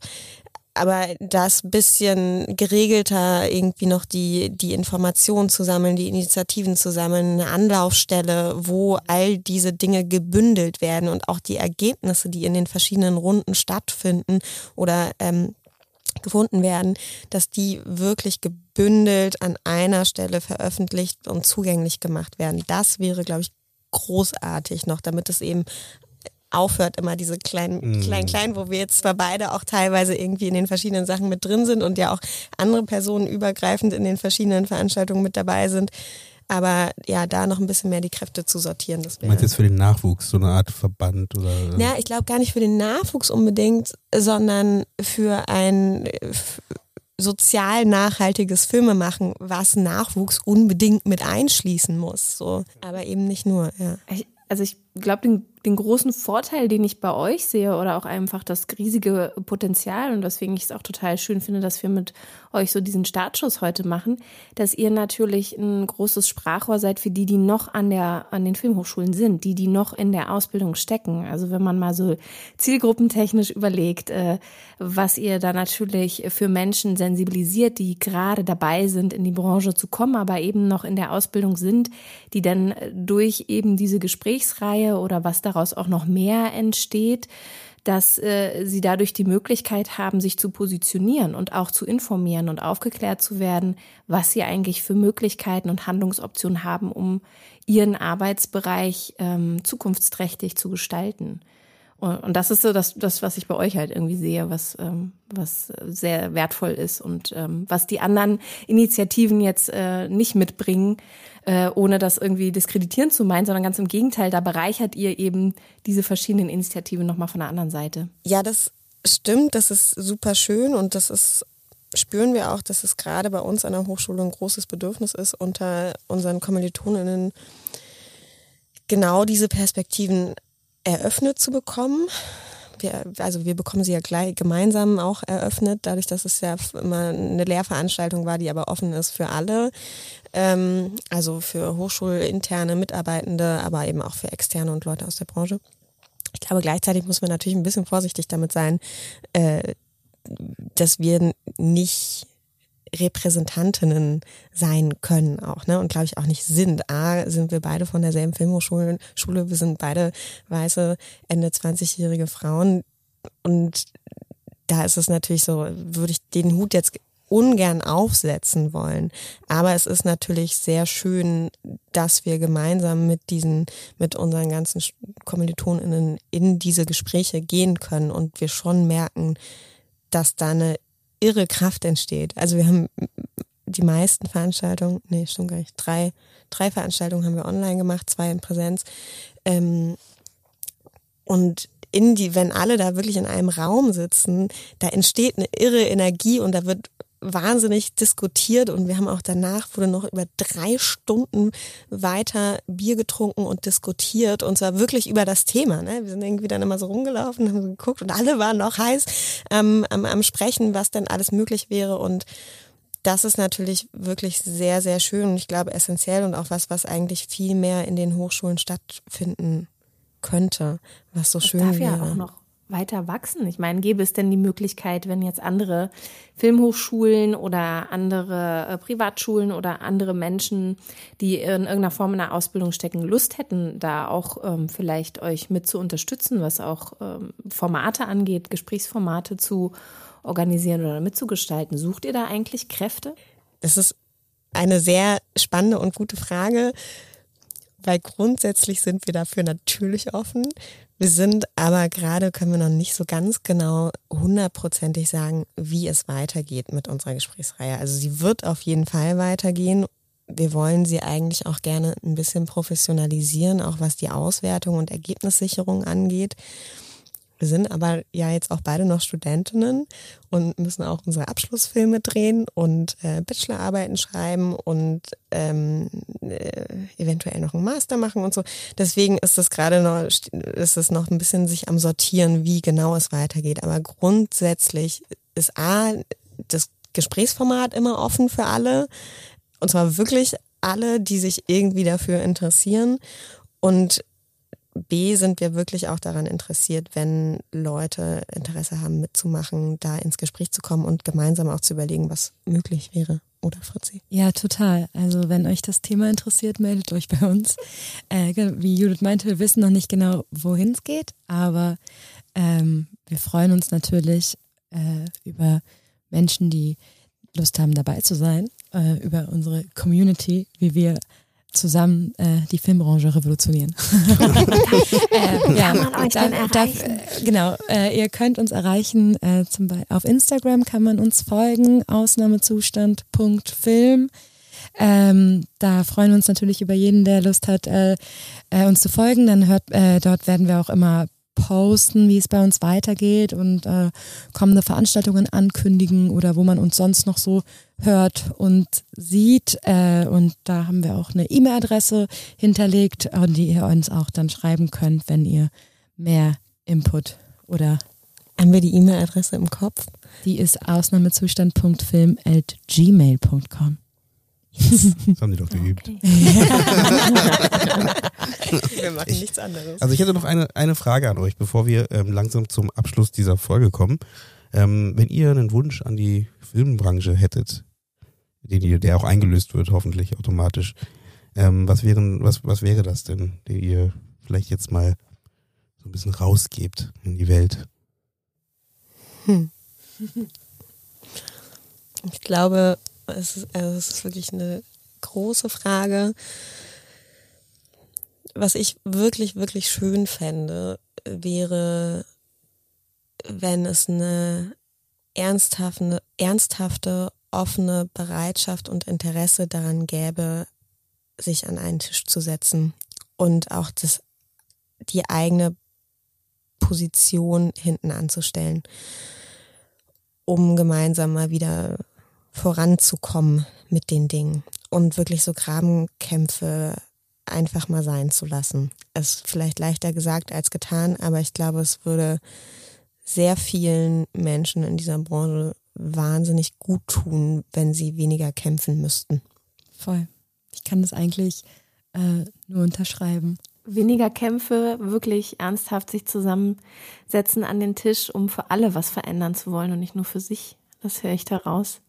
aber das bisschen geregelter irgendwie noch die, die Informationen zu sammeln, die Initiativen zu sammeln, eine Anlaufstelle, wo all diese Dinge gebündelt werden und auch die Ergebnisse, die in den verschiedenen Runden stattfinden oder ähm, gefunden werden, dass die wirklich gebündelt an einer Stelle veröffentlicht und zugänglich gemacht werden. Das wäre, glaube ich, großartig noch, damit es eben aufhört, immer diese kleinen, mm. kleinen, kleinen, wo wir jetzt zwar beide auch teilweise irgendwie in den verschiedenen Sachen mit drin sind und ja auch andere Personen übergreifend in den verschiedenen Veranstaltungen mit dabei sind. Aber ja, da noch ein bisschen mehr die Kräfte zu sortieren. Das du meinst jetzt für den Nachwuchs, so eine Art Verband oder? Ja, ich glaube gar nicht für den Nachwuchs unbedingt, sondern für ein sozial nachhaltiges Filmemachen, was Nachwuchs unbedingt mit einschließen muss. So. Aber eben nicht nur, ja. Also ich glaube, den den großen Vorteil, den ich bei euch sehe oder auch einfach das riesige Potenzial und weswegen ich es auch total schön finde, dass wir mit euch so diesen Startschuss heute machen, dass ihr natürlich ein großes Sprachrohr seid für die, die noch an der, an den Filmhochschulen sind, die, die noch in der Ausbildung stecken. Also wenn man mal so zielgruppentechnisch überlegt, äh, was ihr da natürlich für Menschen sensibilisiert, die gerade dabei sind, in die Branche zu kommen, aber eben noch in der Ausbildung sind, die dann durch eben diese Gesprächsreihe oder was da daraus auch noch mehr entsteht, dass äh, sie dadurch die Möglichkeit haben, sich zu positionieren und auch zu informieren und aufgeklärt zu werden, was sie eigentlich für Möglichkeiten und Handlungsoptionen haben, um ihren Arbeitsbereich ähm, zukunftsträchtig zu gestalten. Und das ist so das, das, was ich bei euch halt irgendwie sehe, was, ähm, was sehr wertvoll ist und ähm, was die anderen Initiativen jetzt äh, nicht mitbringen, äh, ohne das irgendwie diskreditieren zu meinen, sondern ganz im Gegenteil, da bereichert ihr eben diese verschiedenen Initiativen nochmal von der anderen Seite. Ja, das stimmt, das ist super schön und das ist spüren wir auch, dass es gerade bei uns an der Hochschule ein großes Bedürfnis ist, unter unseren Kommilitoninnen genau diese Perspektiven eröffnet zu bekommen. Wir, also wir bekommen sie ja gleich gemeinsam auch eröffnet, dadurch, dass es ja immer eine Lehrveranstaltung war, die aber offen ist für alle. Ähm, also für hochschulinterne Mitarbeitende, aber eben auch für externe und Leute aus der Branche. Ich glaube, gleichzeitig muss man natürlich ein bisschen vorsichtig damit sein, äh, dass wir nicht Repräsentantinnen sein können auch, ne? Und glaube ich auch nicht sind. A, sind wir beide von derselben Filmhochschule, Schule, wir sind beide weiße, Ende 20-jährige Frauen. Und da ist es natürlich so, würde ich den Hut jetzt ungern aufsetzen wollen. Aber es ist natürlich sehr schön, dass wir gemeinsam mit diesen, mit unseren ganzen KommilitonInnen in diese Gespräche gehen können und wir schon merken, dass da eine irre Kraft entsteht. Also wir haben die meisten Veranstaltungen, nee, stimmt gar nicht, drei, drei Veranstaltungen haben wir online gemacht, zwei in Präsenz. Ähm, und in die, wenn alle da wirklich in einem Raum sitzen, da entsteht eine irre Energie und da wird wahnsinnig diskutiert und wir haben auch danach wurde noch über drei Stunden weiter Bier getrunken und diskutiert und zwar wirklich über das Thema. Ne? Wir sind irgendwie dann immer so rumgelaufen, haben geguckt und alle waren noch heiß ähm, am, am Sprechen, was denn alles möglich wäre und das ist natürlich wirklich sehr, sehr schön und ich glaube essentiell und auch was, was eigentlich viel mehr in den Hochschulen stattfinden könnte, was so das schön darf wäre. Ja auch noch weiter wachsen? Ich meine, gäbe es denn die Möglichkeit, wenn jetzt andere Filmhochschulen oder andere äh, Privatschulen oder andere Menschen, die in irgendeiner Form in der Ausbildung stecken, Lust hätten, da auch ähm, vielleicht euch mit zu unterstützen, was auch ähm, Formate angeht, Gesprächsformate zu organisieren oder mitzugestalten? Sucht ihr da eigentlich Kräfte? Das ist eine sehr spannende und gute Frage, weil grundsätzlich sind wir dafür natürlich offen. Wir sind aber gerade, können wir noch nicht so ganz genau hundertprozentig sagen, wie es weitergeht mit unserer Gesprächsreihe. Also sie wird auf jeden Fall weitergehen. Wir wollen sie eigentlich auch gerne ein bisschen professionalisieren, auch was die Auswertung und Ergebnissicherung angeht. Wir sind aber ja jetzt auch beide noch Studentinnen und müssen auch unsere Abschlussfilme drehen und äh, Bachelorarbeiten schreiben und ähm, äh, eventuell noch einen Master machen und so. Deswegen ist das gerade noch, ist es noch ein bisschen sich am Sortieren, wie genau es weitergeht. Aber grundsätzlich ist A, das Gesprächsformat immer offen für alle. Und zwar wirklich alle, die sich irgendwie dafür interessieren. Und B sind wir wirklich auch daran interessiert, wenn Leute Interesse haben mitzumachen, da ins Gespräch zu kommen und gemeinsam auch zu überlegen, was möglich wäre. Oder Fritzi? Ja, total. Also wenn euch das Thema interessiert, meldet euch bei uns. Äh, wie Judith meinte, wir wissen noch nicht genau, wohin es geht, aber ähm, wir freuen uns natürlich äh, über Menschen, die Lust haben, dabei zu sein, äh, über unsere Community, wie wir zusammen äh, die Filmbranche revolutionieren. äh, ja, man euch da, da, genau, äh, ihr könnt uns erreichen, äh, zum Beispiel auf Instagram kann man uns folgen, Ausnahmezustand.film. Ähm, da freuen wir uns natürlich über jeden, der Lust hat, äh, äh, uns zu folgen. Dann hört, äh, dort werden wir auch immer posten, wie es bei uns weitergeht und äh, kommende Veranstaltungen ankündigen oder wo man uns sonst noch so hört und sieht. Äh, und da haben wir auch eine E-Mail-Adresse hinterlegt, an die ihr uns auch dann schreiben könnt, wenn ihr mehr Input oder haben wir die E-Mail-Adresse im Kopf? Die ist ausnahmezustand.film@gmail.com. Das haben die doch geübt. Okay. wir machen ich, nichts anderes. Also ich hätte noch eine, eine Frage an euch, bevor wir ähm, langsam zum Abschluss dieser Folge kommen. Ähm, wenn ihr einen Wunsch an die Filmbranche hättet, den ihr, der auch eingelöst wird, hoffentlich automatisch, ähm, was, wären, was, was wäre das denn, den ihr vielleicht jetzt mal so ein bisschen rausgebt in die Welt? Hm. Ich glaube, es ist, also es ist wirklich eine große Frage. Was ich wirklich, wirklich schön fände, wäre, wenn es eine ernsthafte, ernsthafte, offene Bereitschaft und Interesse daran gäbe, sich an einen Tisch zu setzen und auch das, die eigene Position hinten anzustellen, um gemeinsam mal wieder voranzukommen mit den Dingen und wirklich so Grabenkämpfe einfach mal sein zu lassen. Es ist vielleicht leichter gesagt als getan, aber ich glaube, es würde sehr vielen Menschen in dieser Branche wahnsinnig gut tun, wenn sie weniger kämpfen müssten. Voll. Ich kann das eigentlich äh, nur unterschreiben. Weniger Kämpfe, wirklich ernsthaft sich zusammensetzen an den Tisch, um für alle was verändern zu wollen und nicht nur für sich. Das höre ich daraus.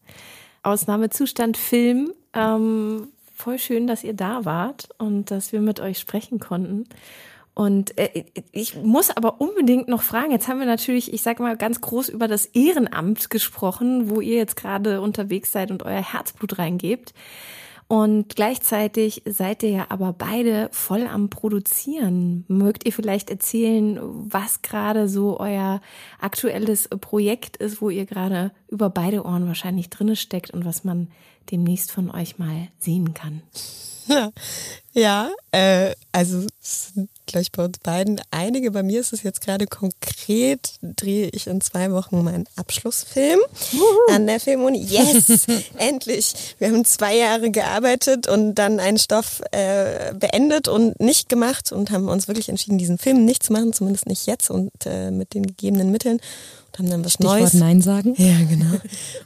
Ausnahmezustand Film. Ähm, voll schön, dass ihr da wart und dass wir mit euch sprechen konnten. Und äh, ich muss aber unbedingt noch fragen, jetzt haben wir natürlich, ich sage mal ganz groß über das Ehrenamt gesprochen, wo ihr jetzt gerade unterwegs seid und euer Herzblut reingebt. Und gleichzeitig seid ihr ja aber beide voll am Produzieren. Mögt ihr vielleicht erzählen, was gerade so euer aktuelles Projekt ist, wo ihr gerade über beide Ohren wahrscheinlich drinne steckt und was man demnächst von euch mal sehen kann? Ja, äh, also es sind gleich bei uns beiden einige. Bei mir ist es jetzt gerade konkret, drehe ich in zwei Wochen meinen Abschlussfilm Uhu. an der Filmuni. Yes, endlich. Wir haben zwei Jahre gearbeitet und dann einen Stoff äh, beendet und nicht gemacht und haben uns wirklich entschieden, diesen Film nicht zu machen, zumindest nicht jetzt und äh, mit den gegebenen Mitteln. Und haben dann was Stichwort Neues. Nein sagen. Ja, genau.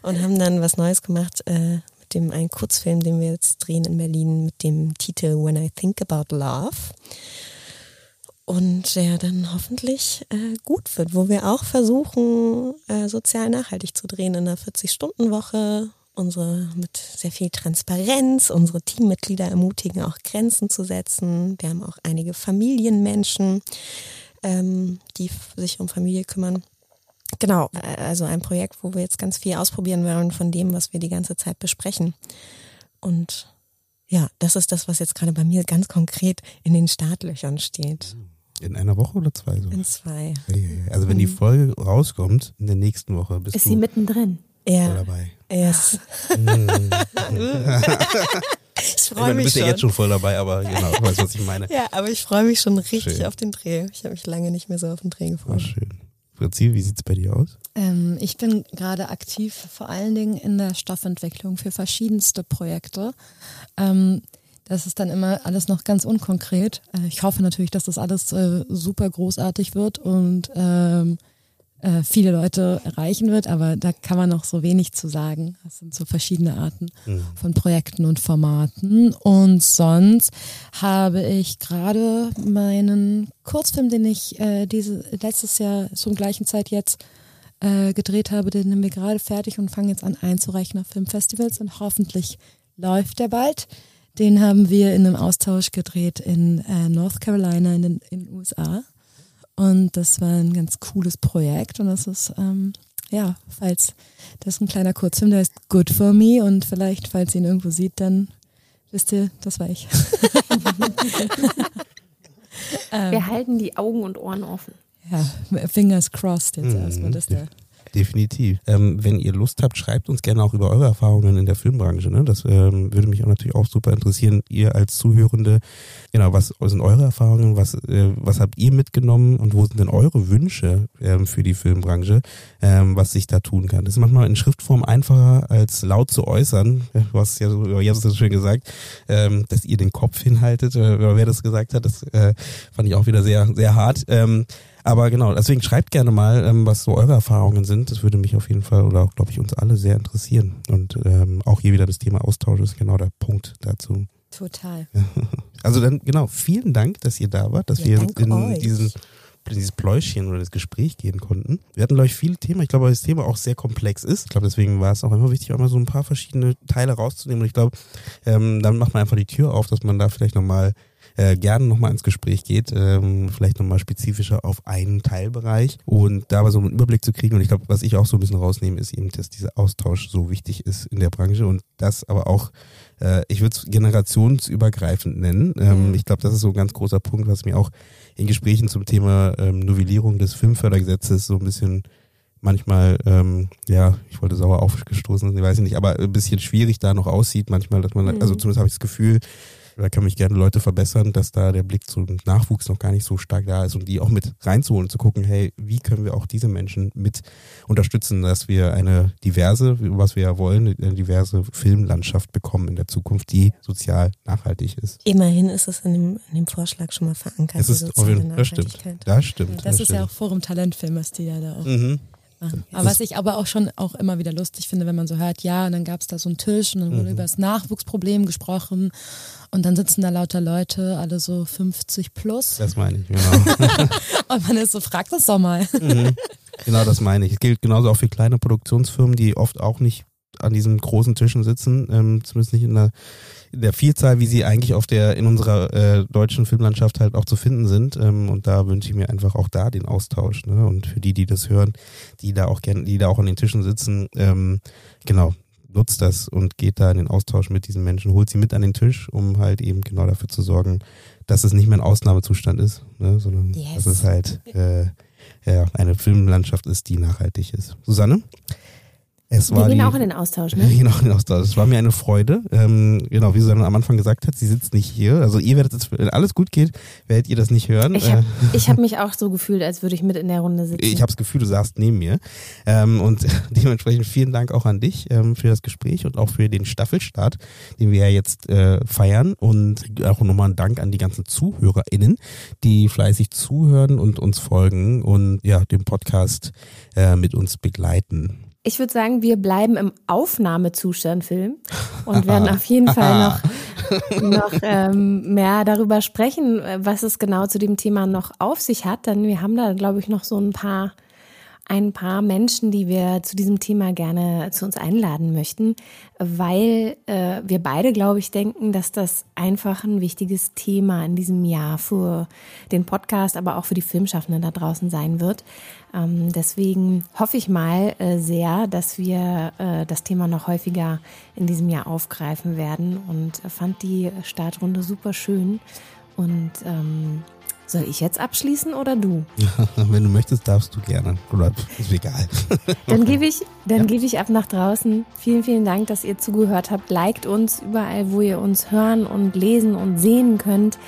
Und haben dann was Neues gemacht. Äh, dem einen Kurzfilm, den wir jetzt drehen in Berlin mit dem Titel When I Think About Love. Und der dann hoffentlich äh, gut wird, wo wir auch versuchen, äh, sozial nachhaltig zu drehen in einer 40-Stunden-Woche. Unsere mit sehr viel Transparenz, unsere Teammitglieder ermutigen, auch Grenzen zu setzen. Wir haben auch einige Familienmenschen, ähm, die sich um Familie kümmern. Genau, äh, also ein Projekt, wo wir jetzt ganz viel ausprobieren werden von dem, was wir die ganze Zeit besprechen. Und ja, das ist das, was jetzt gerade bei mir ganz konkret in den Startlöchern steht. In einer Woche oder zwei? So? In zwei. Also wenn die mhm. Folge rauskommt, in der nächsten Woche bist ist du sie mittendrin. Ja. Dabei. Yes. ich freue mich Du bist schon. ja jetzt schon voll dabei, aber genau, du weißt, was ich meine. Ja, aber ich freue mich schon richtig schön. auf den Dreh. Ich habe mich lange nicht mehr so auf den Dreh gefreut. Oh, schön. Fritzi, wie sieht's bei dir aus? Ähm, ich bin gerade aktiv vor allen Dingen in der Stoffentwicklung für verschiedenste Projekte. Ähm, das ist dann immer alles noch ganz unkonkret. Äh, ich hoffe natürlich, dass das alles äh, super großartig wird und ähm, äh, viele Leute erreichen wird, aber da kann man noch so wenig zu sagen. Das sind so verschiedene Arten mhm. von Projekten und Formaten. Und sonst habe ich gerade meinen Kurzfilm, den ich äh, diese letztes Jahr zum gleichen Zeit jetzt äh, gedreht habe, den haben wir gerade fertig und fangen jetzt an einzureichen auf Filmfestivals und hoffentlich läuft der bald. Den haben wir in einem Austausch gedreht in äh, North Carolina in den, in den USA. Und das war ein ganz cooles Projekt. Und das ist, ähm, ja, falls das ist ein kleiner Kurzfilm, der ist Good for Me. Und vielleicht, falls ihr ihn irgendwo sieht, dann wisst ihr, das war ich. Wir halten die Augen und Ohren offen. Ja, fingers crossed jetzt mhm. erstmal, dass der Definitiv. Ähm, wenn ihr Lust habt, schreibt uns gerne auch über eure Erfahrungen in der Filmbranche. Ne? Das ähm, würde mich auch natürlich auch super interessieren. Ihr als Zuhörende, genau, was sind eure Erfahrungen? Was, äh, was habt ihr mitgenommen und wo sind denn eure Wünsche ähm, für die Filmbranche, ähm, was sich da tun kann? Das ist manchmal in Schriftform einfacher als laut zu äußern. Du hast ja so, ihr habt es so schön gesagt, ähm, dass ihr den Kopf hinhaltet. Äh, wer das gesagt hat, das äh, fand ich auch wieder sehr, sehr hart. Aber genau, deswegen schreibt gerne mal, ähm, was so eure Erfahrungen sind. Das würde mich auf jeden Fall oder auch, glaube ich, uns alle sehr interessieren. Und ähm, auch hier wieder das Thema Austausch ist genau der Punkt dazu. Total. Also dann, genau, vielen Dank, dass ihr da wart, dass ja, wir in euch. diesen dieses Pläuschchen oder das Gespräch gehen konnten. Wir hatten, glaube ich, viele Themen. Ich glaube, weil das Thema auch sehr komplex ist. Ich glaube, deswegen war es auch immer wichtig, auch mal so ein paar verschiedene Teile rauszunehmen. Und ich glaube, ähm, dann macht man einfach die Tür auf, dass man da vielleicht nochmal äh, gerne nochmal ins Gespräch geht, ähm, vielleicht nochmal spezifischer auf einen Teilbereich und da aber so einen Überblick zu kriegen. Und ich glaube, was ich auch so ein bisschen rausnehme, ist eben, dass dieser Austausch so wichtig ist in der Branche und das aber auch, äh, ich würde es generationsübergreifend nennen. Ähm, mhm. Ich glaube, das ist so ein ganz großer Punkt, was mir auch in Gesprächen zum Thema ähm, Novellierung des Filmfördergesetzes so ein bisschen manchmal, ähm, ja, ich wollte sauer aufgestoßen, ich weiß nicht, aber ein bisschen schwierig da noch aussieht manchmal, dass man, mhm. also zumindest habe ich das Gefühl, da kann mich gerne Leute verbessern, dass da der Blick zum Nachwuchs noch gar nicht so stark da ist und die auch mit reinzuholen, zu gucken, hey, wie können wir auch diese Menschen mit unterstützen, dass wir eine diverse, was wir ja wollen, eine diverse Filmlandschaft bekommen in der Zukunft, die sozial nachhaltig ist. Immerhin ist es in dem, in dem Vorschlag schon mal verankert. Es ist, das stimmt. Das stimmt. Das, das ist stimmt. ja auch Forum Talentfilm, was die ja da auch mhm. Machen. Aber was ich aber auch schon auch immer wieder lustig finde, wenn man so hört, ja, und dann gab es da so einen Tisch und dann wurde mhm. über das Nachwuchsproblem gesprochen und dann sitzen da lauter Leute, alle so 50 plus. Das meine ich, genau. und man ist so, fragt das doch mal. Mhm. Genau, das meine ich. Es gilt genauso auch für kleine Produktionsfirmen, die oft auch nicht an diesen großen Tischen sitzen, ähm, zumindest nicht in der, der Vielzahl, wie sie eigentlich auf der in unserer äh, deutschen Filmlandschaft halt auch zu finden sind. Ähm, und da wünsche ich mir einfach auch da den Austausch. Ne? Und für die, die das hören, die da auch gerne, die da auch an den Tischen sitzen, ähm, genau, nutzt das und geht da in den Austausch mit diesen Menschen, holt sie mit an den Tisch, um halt eben genau dafür zu sorgen, dass es nicht mehr ein Ausnahmezustand ist, ne, sondern yes. dass es halt äh, ja, eine Filmlandschaft ist, die nachhaltig ist. Susanne? Es wir gehen die, auch in den Austausch, ne? Wir gehen auch in den Austausch. Es war mir eine Freude. Ähm, genau, wie Susanne am Anfang gesagt hat, sie sitzt nicht hier. Also ihr werdet jetzt, wenn alles gut geht, werdet ihr das nicht hören. Ich habe äh, hab mich auch so gefühlt, als würde ich mit in der Runde sitzen. Ich habe das Gefühl, du saßt neben mir. Ähm, und dementsprechend vielen Dank auch an dich ähm, für das Gespräch und auch für den Staffelstart, den wir ja jetzt äh, feiern. Und auch nochmal ein Dank an die ganzen ZuhörerInnen, die fleißig zuhören und uns folgen und ja, den Podcast äh, mit uns begleiten. Ich würde sagen, wir bleiben im Aufnahmezustand Film und werden auf jeden Fall noch, noch ähm, mehr darüber sprechen, was es genau zu dem Thema noch auf sich hat. Denn wir haben da, glaube ich, noch so ein paar ein paar Menschen, die wir zu diesem Thema gerne zu uns einladen möchten, weil äh, wir beide, glaube ich, denken, dass das einfach ein wichtiges Thema in diesem Jahr für den Podcast, aber auch für die Filmschaffenden da draußen sein wird. Ähm, deswegen hoffe ich mal äh, sehr, dass wir äh, das Thema noch häufiger in diesem Jahr aufgreifen werden und fand die Startrunde super schön und ähm, soll ich jetzt abschließen oder du? Wenn du möchtest, darfst du gerne. Oder ist egal. Dann gebe ich, dann ja. gebe ich ab nach draußen. Vielen, vielen Dank, dass ihr zugehört habt. Liked uns überall, wo ihr uns hören und lesen und sehen könnt.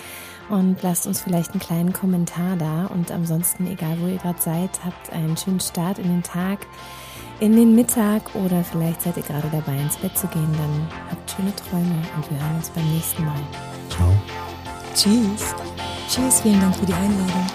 und lasst uns vielleicht einen kleinen Kommentar da. Und ansonsten, egal wo ihr gerade seid, habt einen schönen Start in den Tag, in den Mittag oder vielleicht seid ihr gerade dabei, ins Bett zu gehen. Dann habt schöne Träume und wir hören uns beim nächsten Mal. Ciao. Tschüss. Tschüss, vielen Dank für die Einladung.